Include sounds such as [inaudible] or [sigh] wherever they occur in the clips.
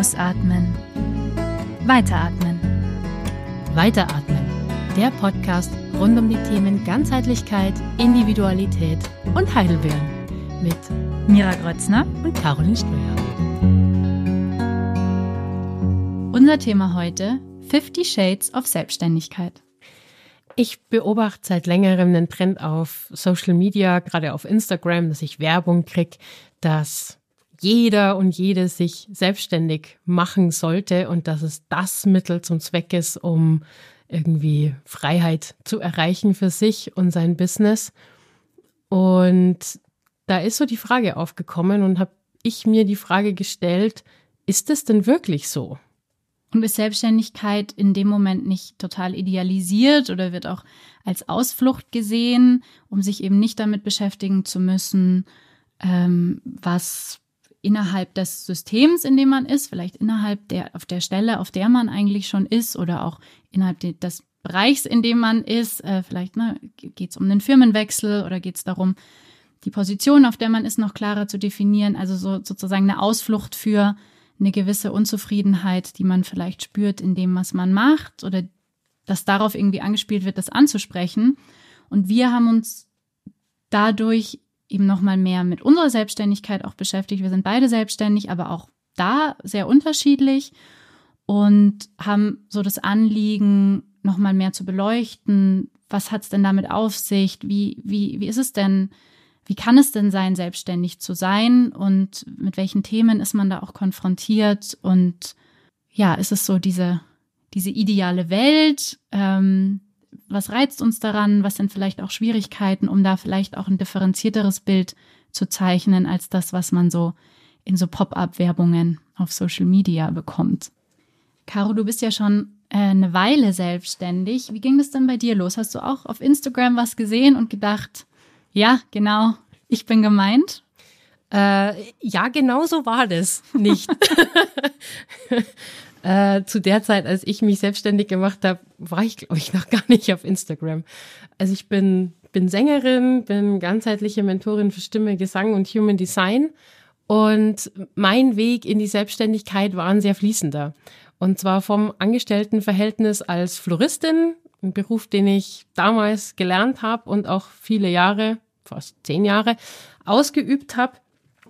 Ausatmen. Weiteratmen. Weiteratmen. Der Podcast rund um die Themen Ganzheitlichkeit, Individualität und Heidelbeeren mit Mira Grötzner und Caroline Ströer. Unser Thema heute 50 Shades of Selbstständigkeit. Ich beobachte seit längerem einen Trend auf Social Media, gerade auf Instagram, dass ich Werbung kriege, dass jeder und jede sich selbstständig machen sollte und dass es das Mittel zum Zweck ist, um irgendwie Freiheit zu erreichen für sich und sein Business. Und da ist so die Frage aufgekommen und habe ich mir die Frage gestellt, ist es denn wirklich so? Und ist Selbstständigkeit in dem Moment nicht total idealisiert oder wird auch als Ausflucht gesehen, um sich eben nicht damit beschäftigen zu müssen, ähm, was innerhalb des Systems, in dem man ist, vielleicht innerhalb der, auf der Stelle, auf der man eigentlich schon ist oder auch innerhalb des Bereichs, in dem man ist. Äh, vielleicht ne, geht es um einen Firmenwechsel oder geht es darum, die Position, auf der man ist, noch klarer zu definieren. Also so, sozusagen eine Ausflucht für eine gewisse Unzufriedenheit, die man vielleicht spürt in dem, was man macht oder dass darauf irgendwie angespielt wird, das anzusprechen. Und wir haben uns dadurch eben nochmal mehr mit unserer Selbstständigkeit auch beschäftigt. Wir sind beide selbstständig, aber auch da sehr unterschiedlich und haben so das Anliegen, nochmal mehr zu beleuchten. Was hat es denn damit auf sich? Wie, wie, wie ist es denn? Wie kann es denn sein, selbstständig zu sein? Und mit welchen Themen ist man da auch konfrontiert? Und ja, ist es so diese, diese ideale Welt? Ähm, was reizt uns daran, was sind vielleicht auch Schwierigkeiten, um da vielleicht auch ein differenzierteres Bild zu zeichnen als das, was man so in so Pop-up-Werbungen auf Social Media bekommt. Caro, du bist ja schon äh, eine Weile selbstständig. Wie ging das denn bei dir los? Hast du auch auf Instagram was gesehen und gedacht, ja, genau, ich bin gemeint? Äh, ja, genau so war das nicht. [laughs] [laughs] Äh, zu der Zeit, als ich mich selbstständig gemacht habe, war ich, glaube ich, noch gar nicht auf Instagram. Also ich bin, bin Sängerin, bin ganzheitliche Mentorin für Stimme, Gesang und Human Design. Und mein Weg in die Selbstständigkeit war ein sehr fließender. Und zwar vom Angestelltenverhältnis als Floristin, ein Beruf, den ich damals gelernt habe und auch viele Jahre, fast zehn Jahre, ausgeübt habe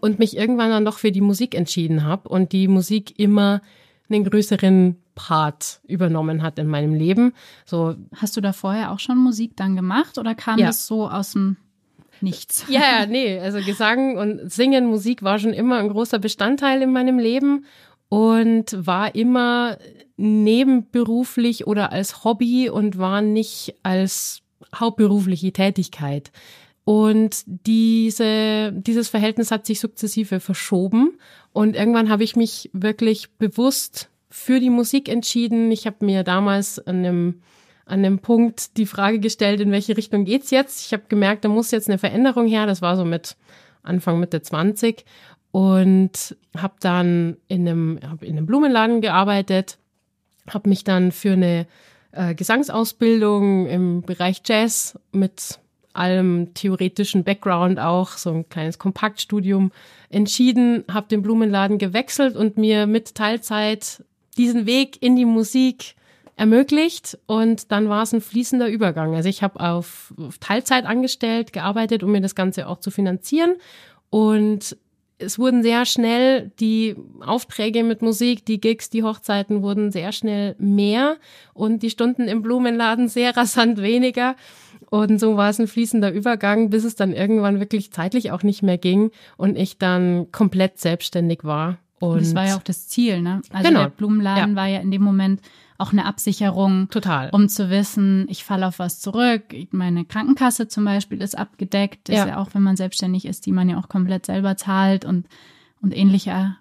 und mich irgendwann dann doch für die Musik entschieden habe und die Musik immer einen größeren Part übernommen hat in meinem Leben. So hast du da vorher auch schon Musik dann gemacht oder kam ja. das so aus dem Nichts? [laughs] Ja, ja, [laughs] nee, also Gesang und Singen, Musik war schon immer ein großer Bestandteil in meinem Leben und war immer nebenberuflich oder als Hobby und war nicht als hauptberufliche Tätigkeit. Und diese, dieses Verhältnis hat sich sukzessive verschoben. Und irgendwann habe ich mich wirklich bewusst für die Musik entschieden. Ich habe mir damals an einem, an einem Punkt die Frage gestellt, in welche Richtung geht's jetzt? Ich habe gemerkt, da muss jetzt eine Veränderung her. Das war so mit Anfang Mitte 20 und habe dann in einem, hab in einem Blumenladen gearbeitet, habe mich dann für eine äh, Gesangsausbildung im Bereich Jazz mit allem theoretischen Background auch, so ein kleines Kompaktstudium entschieden, habe den Blumenladen gewechselt und mir mit Teilzeit diesen Weg in die Musik ermöglicht und dann war es ein fließender Übergang. Also ich habe auf, auf Teilzeit angestellt, gearbeitet, um mir das Ganze auch zu finanzieren und es wurden sehr schnell die Aufträge mit Musik, die Gigs, die Hochzeiten wurden sehr schnell mehr und die Stunden im Blumenladen sehr [laughs] rasant weniger. Und so war es ein fließender Übergang, bis es dann irgendwann wirklich zeitlich auch nicht mehr ging und ich dann komplett selbstständig war. Und, und das war ja auch das Ziel, ne? Also genau. der Blumenladen ja. war ja in dem Moment auch eine Absicherung. Total. Um zu wissen, ich falle auf was zurück. Meine Krankenkasse zum Beispiel ist abgedeckt. Ja. ist ja auch, wenn man selbstständig ist, die man ja auch komplett selber zahlt und, und ähnliche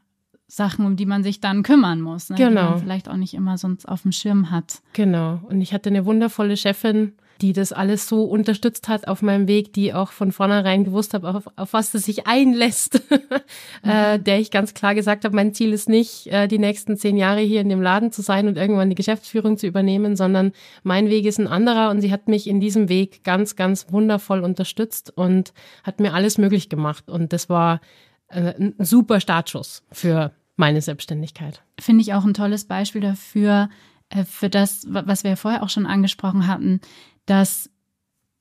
Sachen, um die man sich dann kümmern muss. Ne? Genau. Die man genau. vielleicht auch nicht immer sonst auf dem Schirm hat. Genau. Und ich hatte eine wundervolle Chefin, die das alles so unterstützt hat auf meinem Weg, die auch von vornherein gewusst hat, auf, auf was das sich einlässt, [laughs] äh, mhm. der ich ganz klar gesagt habe, mein Ziel ist nicht, äh, die nächsten zehn Jahre hier in dem Laden zu sein und irgendwann die Geschäftsführung zu übernehmen, sondern mein Weg ist ein anderer und sie hat mich in diesem Weg ganz, ganz wundervoll unterstützt und hat mir alles möglich gemacht und das war äh, ein super Startschuss für meine Selbstständigkeit. Finde ich auch ein tolles Beispiel dafür, äh, für das, was wir vorher auch schon angesprochen hatten, dass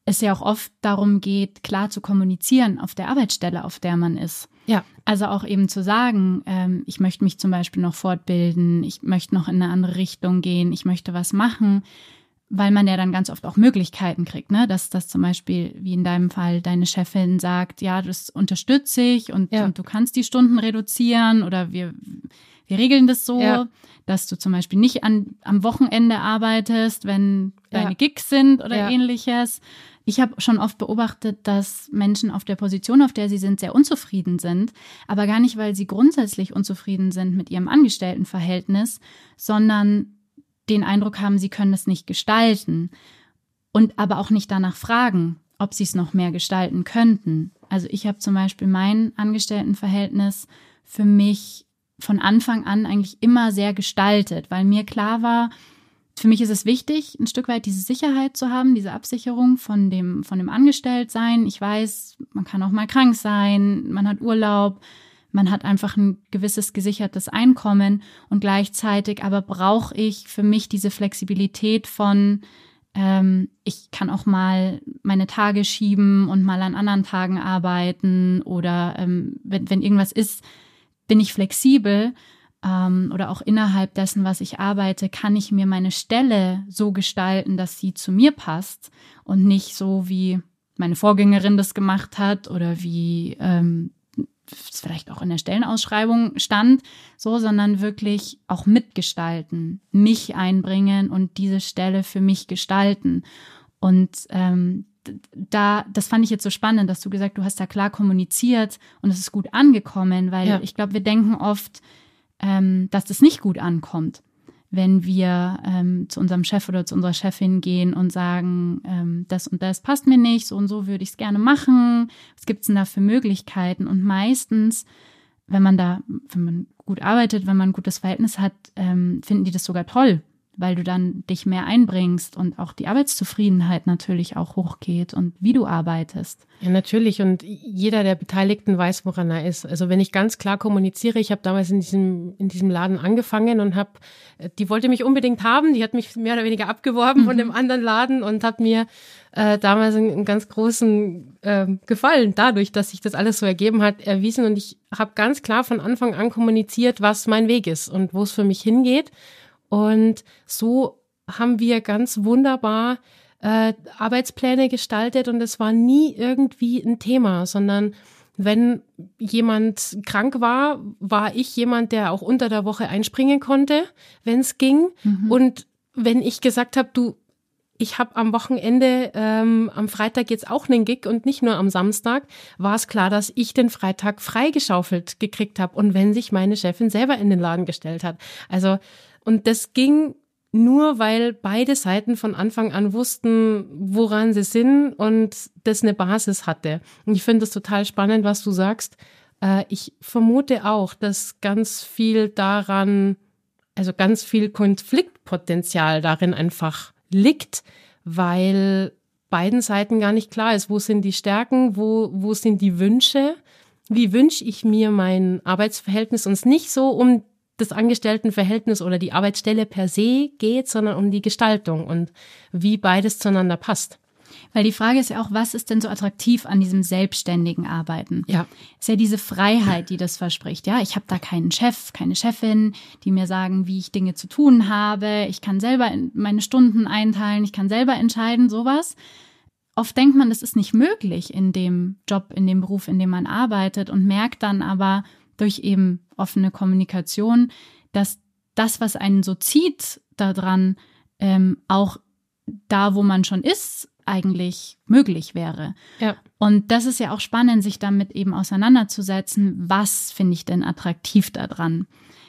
es ja auch oft darum geht, klar zu kommunizieren auf der Arbeitsstelle, auf der man ist. Ja. Also auch eben zu sagen, ähm, ich möchte mich zum Beispiel noch fortbilden, ich möchte noch in eine andere Richtung gehen, ich möchte was machen, weil man ja dann ganz oft auch Möglichkeiten kriegt, ne? Dass das zum Beispiel, wie in deinem Fall, deine Chefin sagt, ja, das unterstütze ich und, ja. und du kannst die Stunden reduzieren oder wir, wir regeln das so, ja. dass du zum Beispiel nicht an, am Wochenende arbeitest, wenn deine ja. Gigs sind oder ähnliches. Ich habe schon oft beobachtet, dass Menschen auf der Position, auf der sie sind, sehr unzufrieden sind, aber gar nicht, weil sie grundsätzlich unzufrieden sind mit ihrem Angestelltenverhältnis, sondern den Eindruck haben, sie können es nicht gestalten und aber auch nicht danach fragen, ob sie es noch mehr gestalten könnten. Also ich habe zum Beispiel mein Angestelltenverhältnis für mich von Anfang an eigentlich immer sehr gestaltet, weil mir klar war, für mich ist es wichtig, ein Stück weit diese Sicherheit zu haben, diese Absicherung von dem, von dem Angestelltsein. Ich weiß, man kann auch mal krank sein, man hat Urlaub, man hat einfach ein gewisses gesichertes Einkommen und gleichzeitig aber brauche ich für mich diese Flexibilität von, ähm, ich kann auch mal meine Tage schieben und mal an anderen Tagen arbeiten oder ähm, wenn, wenn irgendwas ist, bin ich flexibel ähm, oder auch innerhalb dessen, was ich arbeite, kann ich mir meine Stelle so gestalten, dass sie zu mir passt und nicht so wie meine Vorgängerin das gemacht hat oder wie ähm, es vielleicht auch in der Stellenausschreibung stand, so, sondern wirklich auch mitgestalten, mich einbringen und diese Stelle für mich gestalten. Und ähm, da, das fand ich jetzt so spannend, dass du gesagt, du hast da klar kommuniziert und es ist gut angekommen, weil ja. ich glaube, wir denken oft, ähm, dass das nicht gut ankommt, wenn wir ähm, zu unserem Chef oder zu unserer Chefin gehen und sagen, ähm, das und das passt mir nicht, so und so würde ich es gerne machen. Was gibt's denn da für Möglichkeiten? Und meistens, wenn man da, wenn man gut arbeitet, wenn man ein gutes Verhältnis hat, ähm, finden die das sogar toll, weil du dann dich mehr einbringst und auch die Arbeitszufriedenheit natürlich auch hochgeht und wie du arbeitest. Ja, natürlich. Und jeder der Beteiligten weiß, woran er ist. Also wenn ich ganz klar kommuniziere, ich habe damals in diesem, in diesem Laden angefangen und habe, die wollte mich unbedingt haben, die hat mich mehr oder weniger abgeworben mhm. von dem anderen Laden und hat mir äh, damals einen, einen ganz großen äh, Gefallen dadurch, dass sich das alles so ergeben hat, erwiesen. Und ich habe ganz klar von Anfang an kommuniziert, was mein Weg ist und wo es für mich hingeht. Und so haben wir ganz wunderbar äh, Arbeitspläne gestaltet und es war nie irgendwie ein Thema, sondern wenn jemand krank war, war ich jemand, der auch unter der Woche einspringen konnte, wenn es ging. Mhm. Und wenn ich gesagt habe, du, ich habe am Wochenende, ähm, am Freitag jetzt auch einen Gig und nicht nur am Samstag, war es klar, dass ich den Freitag freigeschaufelt gekriegt habe und wenn sich meine Chefin selber in den Laden gestellt hat. Also und das ging nur, weil beide Seiten von Anfang an wussten, woran sie sind und das eine Basis hatte. Und ich finde das total spannend, was du sagst. Äh, ich vermute auch, dass ganz viel daran, also ganz viel Konfliktpotenzial darin einfach liegt, weil beiden Seiten gar nicht klar ist, wo sind die Stärken, wo, wo sind die Wünsche, wie wünsche ich mir mein Arbeitsverhältnis und nicht so um das Angestelltenverhältnis oder die Arbeitsstelle per se geht, sondern um die Gestaltung und wie beides zueinander passt. Weil die Frage ist ja auch, was ist denn so attraktiv an diesem selbstständigen Arbeiten? Ja. Ist ja diese Freiheit, die das verspricht. Ja, ich habe da keinen Chef, keine Chefin, die mir sagen, wie ich Dinge zu tun habe. Ich kann selber meine Stunden einteilen, ich kann selber entscheiden, sowas. Oft denkt man, das ist nicht möglich in dem Job, in dem Beruf, in dem man arbeitet und merkt dann aber, durch eben offene Kommunikation, dass das, was einen so zieht daran, ähm, auch da, wo man schon ist, eigentlich möglich wäre. Ja. Und das ist ja auch spannend, sich damit eben auseinanderzusetzen, was finde ich denn attraktiv daran?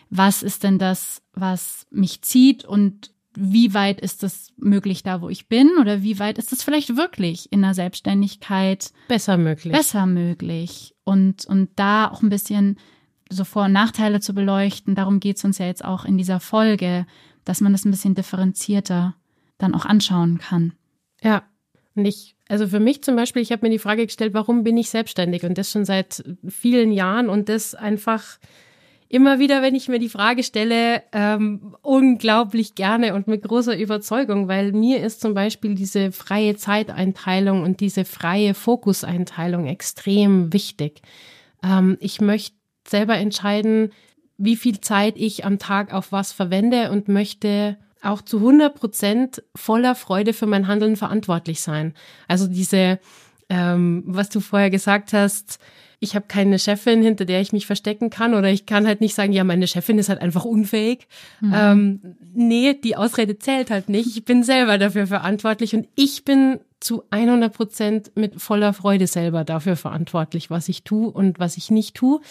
Was ist denn das, was mich zieht und wie weit ist es möglich da, wo ich bin oder wie weit ist es vielleicht wirklich in der Selbstständigkeit besser möglich? Besser möglich und und da auch ein bisschen so Vor- und Nachteile zu beleuchten. Darum geht es uns ja jetzt auch in dieser Folge, dass man das ein bisschen differenzierter dann auch anschauen kann. Ja, und ich, also für mich zum Beispiel, ich habe mir die Frage gestellt, warum bin ich selbstständig und das schon seit vielen Jahren und das einfach immer wieder, wenn ich mir die Frage stelle, ähm, unglaublich gerne und mit großer Überzeugung, weil mir ist zum Beispiel diese freie Zeiteinteilung und diese freie Fokuseinteilung extrem wichtig. Ähm, ich möchte selber entscheiden, wie viel Zeit ich am Tag auf was verwende und möchte auch zu 100 Prozent voller Freude für mein Handeln verantwortlich sein. Also diese, ähm, was du vorher gesagt hast, ich habe keine Chefin, hinter der ich mich verstecken kann oder ich kann halt nicht sagen, ja, meine Chefin ist halt einfach unfähig. Mhm. Ähm, nee, die Ausrede zählt halt nicht. Ich bin selber dafür verantwortlich und ich bin zu 100 Prozent mit voller Freude selber dafür verantwortlich, was ich tue und was ich nicht tue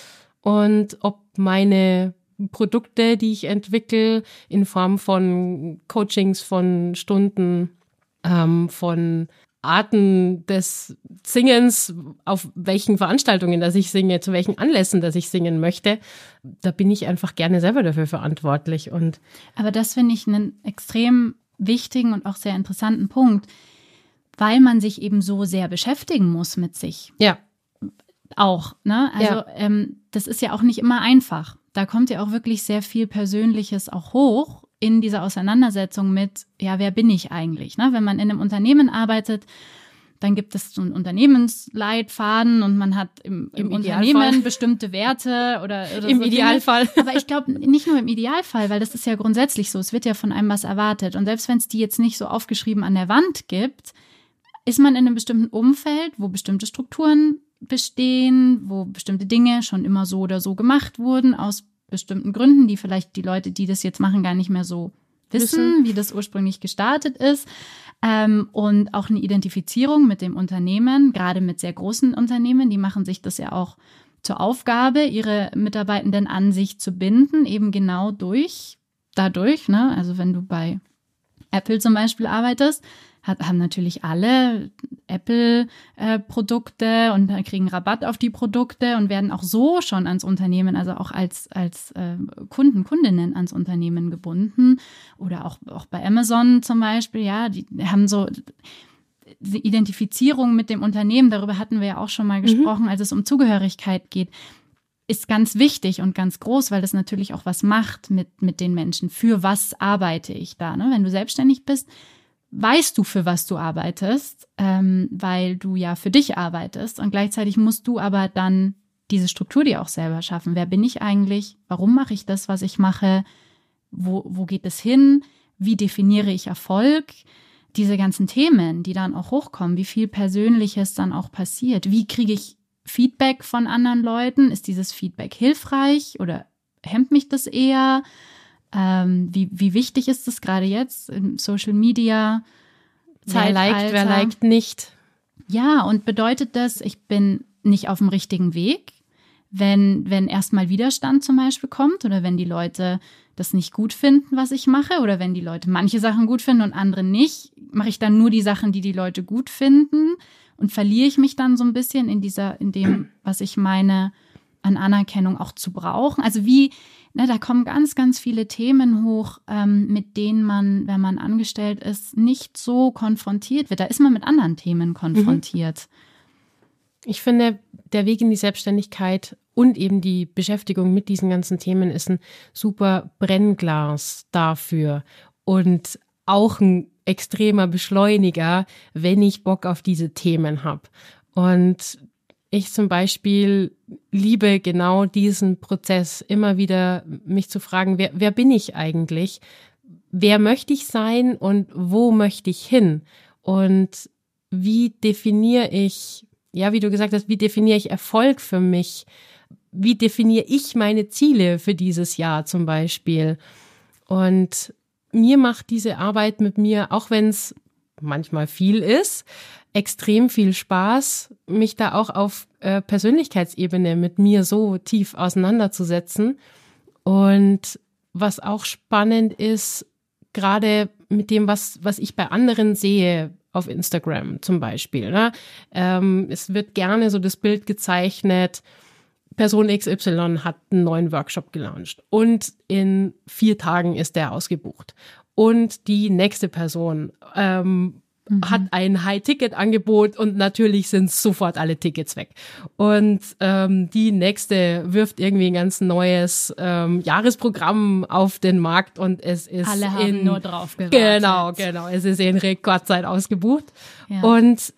und ob meine Produkte, die ich entwickle, in Form von Coachings, von Stunden, ähm, von Arten des Singens, auf welchen Veranstaltungen, dass ich singe, zu welchen Anlässen, dass ich singen möchte, da bin ich einfach gerne selber dafür verantwortlich. Und Aber das finde ich einen extrem wichtigen und auch sehr interessanten Punkt, weil man sich eben so sehr beschäftigen muss mit sich. Ja. Auch, ne? Also Ja. ähm, das ist ja auch nicht immer einfach. Da kommt ja auch wirklich sehr viel Persönliches auch hoch in dieser Auseinandersetzung mit, ja, wer bin ich eigentlich? Ne? Wenn man in einem Unternehmen arbeitet, dann gibt es so einen Unternehmensleitfaden und man hat im, im, Im Unternehmen bestimmte Werte oder, oder [laughs] Im so Idealfall. Dinge. Aber ich glaube nicht nur im Idealfall, weil das ist ja grundsätzlich so. Es wird ja von einem was erwartet. Und selbst wenn es die jetzt nicht so aufgeschrieben an der Wand gibt, ist man in einem bestimmten Umfeld, wo bestimmte Strukturen bestehen, wo bestimmte Dinge schon immer so oder so gemacht wurden, aus bestimmten Gründen, die vielleicht die Leute, die das jetzt machen, gar nicht mehr so wissen, wie das ursprünglich gestartet ist. Ähm, und auch eine Identifizierung mit dem Unternehmen, gerade mit sehr großen Unternehmen, die machen sich das ja auch zur Aufgabe, ihre Mitarbeitenden an sich zu binden, eben genau durch, dadurch, ne? Also wenn du bei Apple zum Beispiel arbeitest, hat, haben natürlich alle Apple-Produkte und kriegen Rabatt auf die Produkte und werden auch so schon ans Unternehmen, also auch als, als äh, Kunden, Kundinnen ans Unternehmen gebunden. Oder auch, auch bei Amazon zum Beispiel, ja, die haben so die Identifizierung mit dem Unternehmen, darüber hatten wir ja auch schon mal gesprochen, als es um Zugehörigkeit geht ist ganz wichtig und ganz groß, weil das natürlich auch was macht mit, mit den Menschen. Für was arbeite ich da? Ne? Wenn du selbstständig bist, weißt du, für was du arbeitest, ähm, weil du ja für dich arbeitest. Und gleichzeitig musst du aber dann diese Struktur dir auch selber schaffen. Wer bin ich eigentlich? Warum mache ich das, was ich mache? Wo, wo geht es hin? Wie definiere ich Erfolg? Diese ganzen Themen, die dann auch hochkommen, wie viel Persönliches dann auch passiert. Wie kriege ich Feedback von anderen Leuten? Ist dieses Feedback hilfreich oder hemmt mich das eher? Ähm, wie, wie wichtig ist das gerade jetzt im Social Media? wer liked, wer Zeitalter? liked nicht. Ja, und bedeutet das, ich bin nicht auf dem richtigen Weg, wenn, wenn erstmal Widerstand zum Beispiel kommt oder wenn die Leute das nicht gut finden, was ich mache, oder wenn die Leute manche Sachen gut finden und andere nicht, mache ich dann nur die Sachen, die die Leute gut finden und verliere ich mich dann so ein bisschen in dieser, in dem, was ich meine, an Anerkennung auch zu brauchen. Also wie, ne, da kommen ganz, ganz viele Themen hoch, ähm, mit denen man, wenn man angestellt ist, nicht so konfrontiert wird. Da ist man mit anderen Themen konfrontiert. Ich finde, der Weg in die Selbstständigkeit und eben die Beschäftigung mit diesen ganzen Themen ist ein super Brennglas dafür und auch ein extremer Beschleuniger, wenn ich Bock auf diese Themen habe. Und ich zum Beispiel liebe genau diesen Prozess, immer wieder mich zu fragen, wer, wer bin ich eigentlich? Wer möchte ich sein und wo möchte ich hin? Und wie definiere ich, ja, wie du gesagt hast, wie definiere ich Erfolg für mich? Wie definiere ich meine Ziele für dieses Jahr zum Beispiel? Und mir macht diese Arbeit mit mir, auch wenn es manchmal viel ist, extrem viel Spaß, mich da auch auf äh, Persönlichkeitsebene mit mir so tief auseinanderzusetzen. Und was auch spannend ist, gerade mit dem, was, was ich bei anderen sehe, auf Instagram zum Beispiel. Ne? Ähm, es wird gerne so das Bild gezeichnet, Person XY hat einen neuen Workshop gelauncht und in vier Tagen ist der ausgebucht. Und die nächste Person ähm, mhm. hat ein High-Ticket-Angebot und natürlich sind sofort alle Tickets weg. Und ähm, die nächste wirft irgendwie ein ganz neues ähm, Jahresprogramm auf den Markt und es ist alle haben in, nur drauf gewartet. Genau, genau. Es ist in Rekordzeit ausgebucht. Ja. Und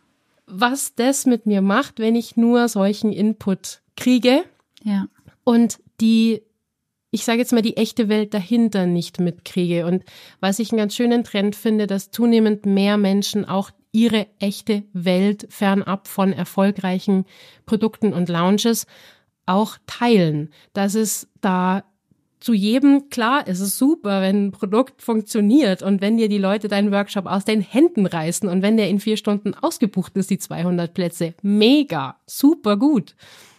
was das mit mir macht, wenn ich nur solchen Input kriege ja. und die ich sage jetzt mal, die echte Welt dahinter nicht mitkriege. Und was ich einen ganz schönen Trend finde, dass zunehmend mehr Menschen auch ihre echte Welt fernab von erfolgreichen Produkten und Lounges auch teilen. Dass es da zu jedem, klar, es ist super, wenn ein Produkt funktioniert und wenn dir die Leute deinen Workshop aus den Händen reißen und wenn der in vier Stunden ausgebucht ist, die 200 Plätze, mega, super gut.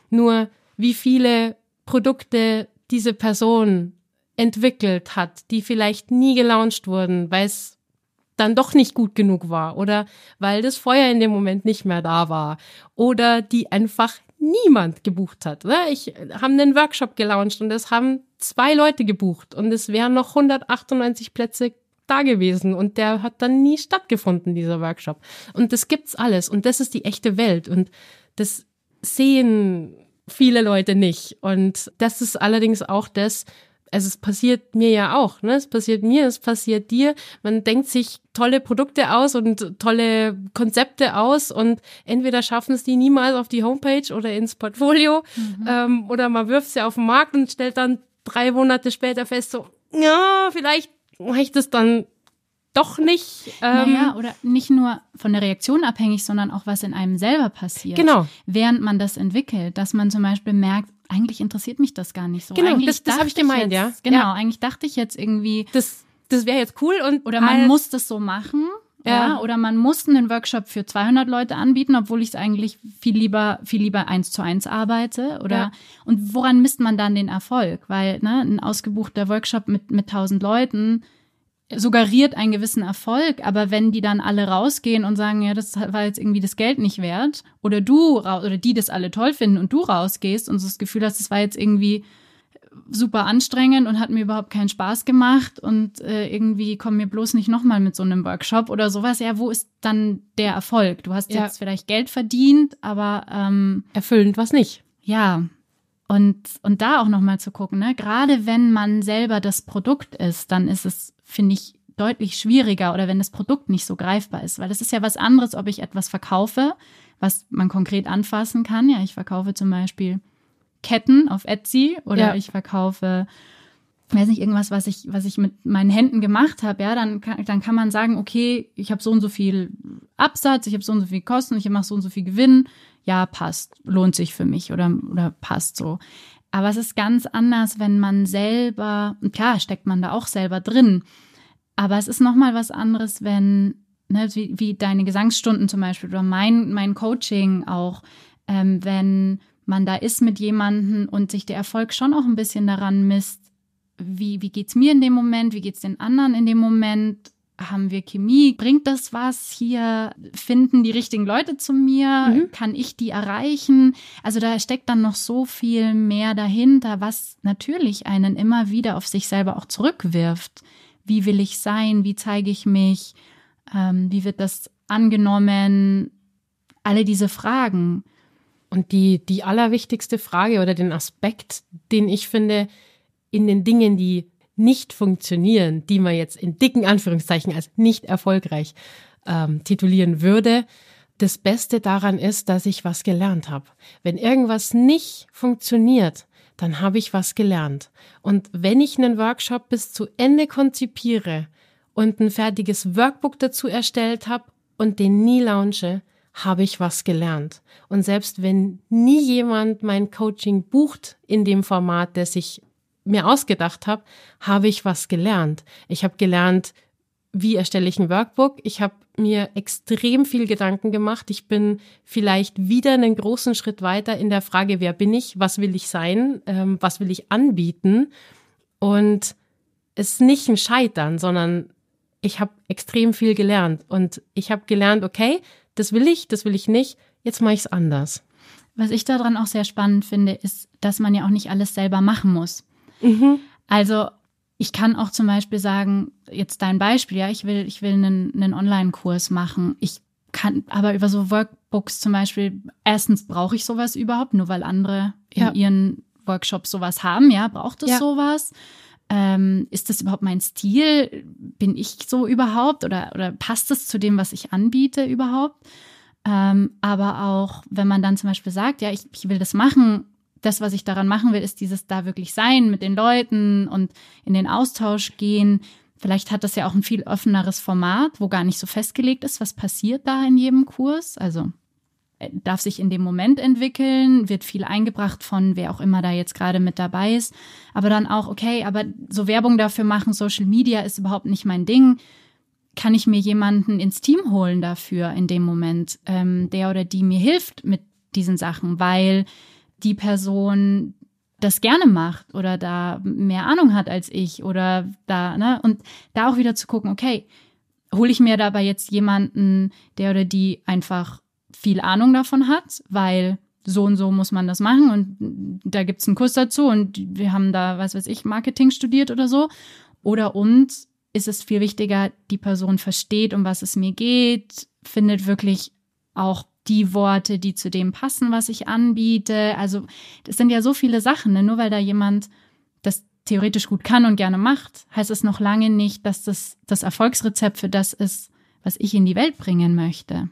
Nur wie viele Produkte diese Person entwickelt hat, die vielleicht nie gelauncht wurden, weil es dann doch nicht gut genug war oder weil das Feuer in dem Moment nicht mehr da war oder die einfach niemand gebucht hat. Oder? Ich habe einen Workshop gelauncht und es haben zwei Leute gebucht und es wären noch 198 Plätze da gewesen und der hat dann nie stattgefunden, dieser Workshop. Und das gibt's alles und das ist die echte Welt und das sehen viele Leute nicht. Und das ist allerdings auch das, also es passiert mir ja auch, ne? Es passiert mir, es passiert dir. Man denkt sich tolle Produkte aus und tolle Konzepte aus und entweder schaffen es die niemals auf die Homepage oder ins Portfolio mhm. ähm, oder man wirft sie auf den Markt und stellt dann drei Monate später fest, so, ja, vielleicht mache ich das dann doch nicht. Ähm, naja, oder nicht nur von der Reaktion abhängig, sondern auch was in einem selber passiert. Genau. Während man das entwickelt, dass man zum Beispiel merkt, eigentlich interessiert mich das gar nicht so. Genau, eigentlich das, das habe ich gemeint, jetzt, ja. Genau, ja. eigentlich dachte ich jetzt irgendwie. Das, das wäre jetzt cool und. Oder man muss das so machen. Ja. ja. Oder man muss einen Workshop für 200 Leute anbieten, obwohl ich es eigentlich viel lieber, viel lieber eins zu eins arbeite. Oder, ja. und woran misst man dann den Erfolg? Weil, ne, ein ausgebuchter Workshop mit, mit 1000 Leuten, suggeriert einen gewissen Erfolg, aber wenn die dann alle rausgehen und sagen, ja, das war jetzt irgendwie das Geld nicht wert, oder du oder die das alle toll finden und du rausgehst und so das Gefühl hast, das war jetzt irgendwie super anstrengend und hat mir überhaupt keinen Spaß gemacht und äh, irgendwie komm mir bloß nicht nochmal mit so einem Workshop oder sowas. Ja, wo ist dann der Erfolg? Du hast ja. jetzt vielleicht Geld verdient, aber ähm, erfüllend was nicht. Ja, und, und da auch nochmal zu gucken, ne? gerade wenn man selber das Produkt ist, dann ist es, finde ich, deutlich schwieriger oder wenn das Produkt nicht so greifbar ist, weil das ist ja was anderes, ob ich etwas verkaufe, was man konkret anfassen kann. Ja, ich verkaufe zum Beispiel Ketten auf Etsy oder ja. ich verkaufe weiß nicht, irgendwas, was ich, was ich mit meinen Händen gemacht habe, ja, dann kann, dann kann man sagen, okay, ich habe so und so viel Absatz, ich habe so und so viel Kosten, ich mache so und so viel Gewinn, ja, passt, lohnt sich für mich oder, oder passt so. Aber es ist ganz anders, wenn man selber, klar steckt man da auch selber drin, aber es ist nochmal was anderes, wenn, ne, wie, wie deine Gesangsstunden zum Beispiel oder mein, mein Coaching auch, ähm, wenn man da ist mit jemandem und sich der Erfolg schon auch ein bisschen daran misst, wie, wie geht's mir in dem Moment, wie geht's den anderen in dem Moment, haben wir Chemie, bringt das was hier, finden die richtigen Leute zu mir, mhm. kann ich die erreichen? Also da steckt dann noch so viel mehr dahinter, was natürlich einen immer wieder auf sich selber auch zurückwirft. Wie will ich sein? Wie zeige ich mich? Ähm, wie wird das angenommen? Alle diese Fragen. Und die, die allerwichtigste Frage oder den Aspekt, den ich finde, in den Dingen, die nicht funktionieren, die man jetzt in dicken Anführungszeichen als nicht erfolgreich ähm, titulieren würde, das Beste daran ist, dass ich was gelernt habe. Wenn irgendwas nicht funktioniert, dann habe ich was gelernt. Und wenn ich einen Workshop bis zu Ende konzipiere und ein fertiges Workbook dazu erstellt habe und den nie launche, habe ich was gelernt. Und selbst wenn nie jemand mein Coaching bucht in dem Format, das ich mir ausgedacht habe, habe ich was gelernt. Ich habe gelernt, wie erstelle ich ein Workbook. Ich habe mir extrem viel Gedanken gemacht. Ich bin vielleicht wieder einen großen Schritt weiter in der Frage, wer bin ich, was will ich sein, ähm, was will ich anbieten. Und es ist nicht ein Scheitern, sondern ich habe extrem viel gelernt. Und ich habe gelernt, okay, das will ich, das will ich nicht, jetzt mache ich es anders. Was ich daran auch sehr spannend finde, ist, dass man ja auch nicht alles selber machen muss. Mhm. Also ich kann auch zum Beispiel sagen, jetzt dein Beispiel, ja, ich will, ich will einen, einen Online-Kurs machen. Ich kann aber über so Workbooks zum Beispiel, erstens brauche ich sowas überhaupt, nur weil andere in ja. ihren Workshops sowas haben, ja, braucht es ja. sowas? Ähm, ist das überhaupt mein Stil? Bin ich so überhaupt oder, oder passt es zu dem, was ich anbiete überhaupt? Ähm, aber auch, wenn man dann zum Beispiel sagt, ja, ich, ich will das machen, das, was ich daran machen will, ist dieses da wirklich sein mit den Leuten und in den Austausch gehen. Vielleicht hat das ja auch ein viel offeneres Format, wo gar nicht so festgelegt ist, was passiert da in jedem Kurs. Also äh, darf sich in dem Moment entwickeln, wird viel eingebracht von wer auch immer da jetzt gerade mit dabei ist. Aber dann auch, okay, aber so Werbung dafür machen, Social Media ist überhaupt nicht mein Ding. Kann ich mir jemanden ins Team holen dafür in dem Moment, ähm, der oder die mir hilft mit diesen Sachen, weil die Person das gerne macht oder da mehr Ahnung hat als ich oder da, ne? Und da auch wieder zu gucken, okay, hole ich mir dabei jetzt jemanden, der oder die einfach viel Ahnung davon hat, weil so und so muss man das machen und da gibt's einen Kurs dazu und wir haben da, was weiß ich, Marketing studiert oder so. Oder uns ist es viel wichtiger, die Person versteht, um was es mir geht, findet wirklich auch die Worte, die zu dem passen, was ich anbiete. Also das sind ja so viele Sachen. Ne? Nur weil da jemand das theoretisch gut kann und gerne macht, heißt es noch lange nicht, dass das das Erfolgsrezept für das ist, was ich in die Welt bringen möchte.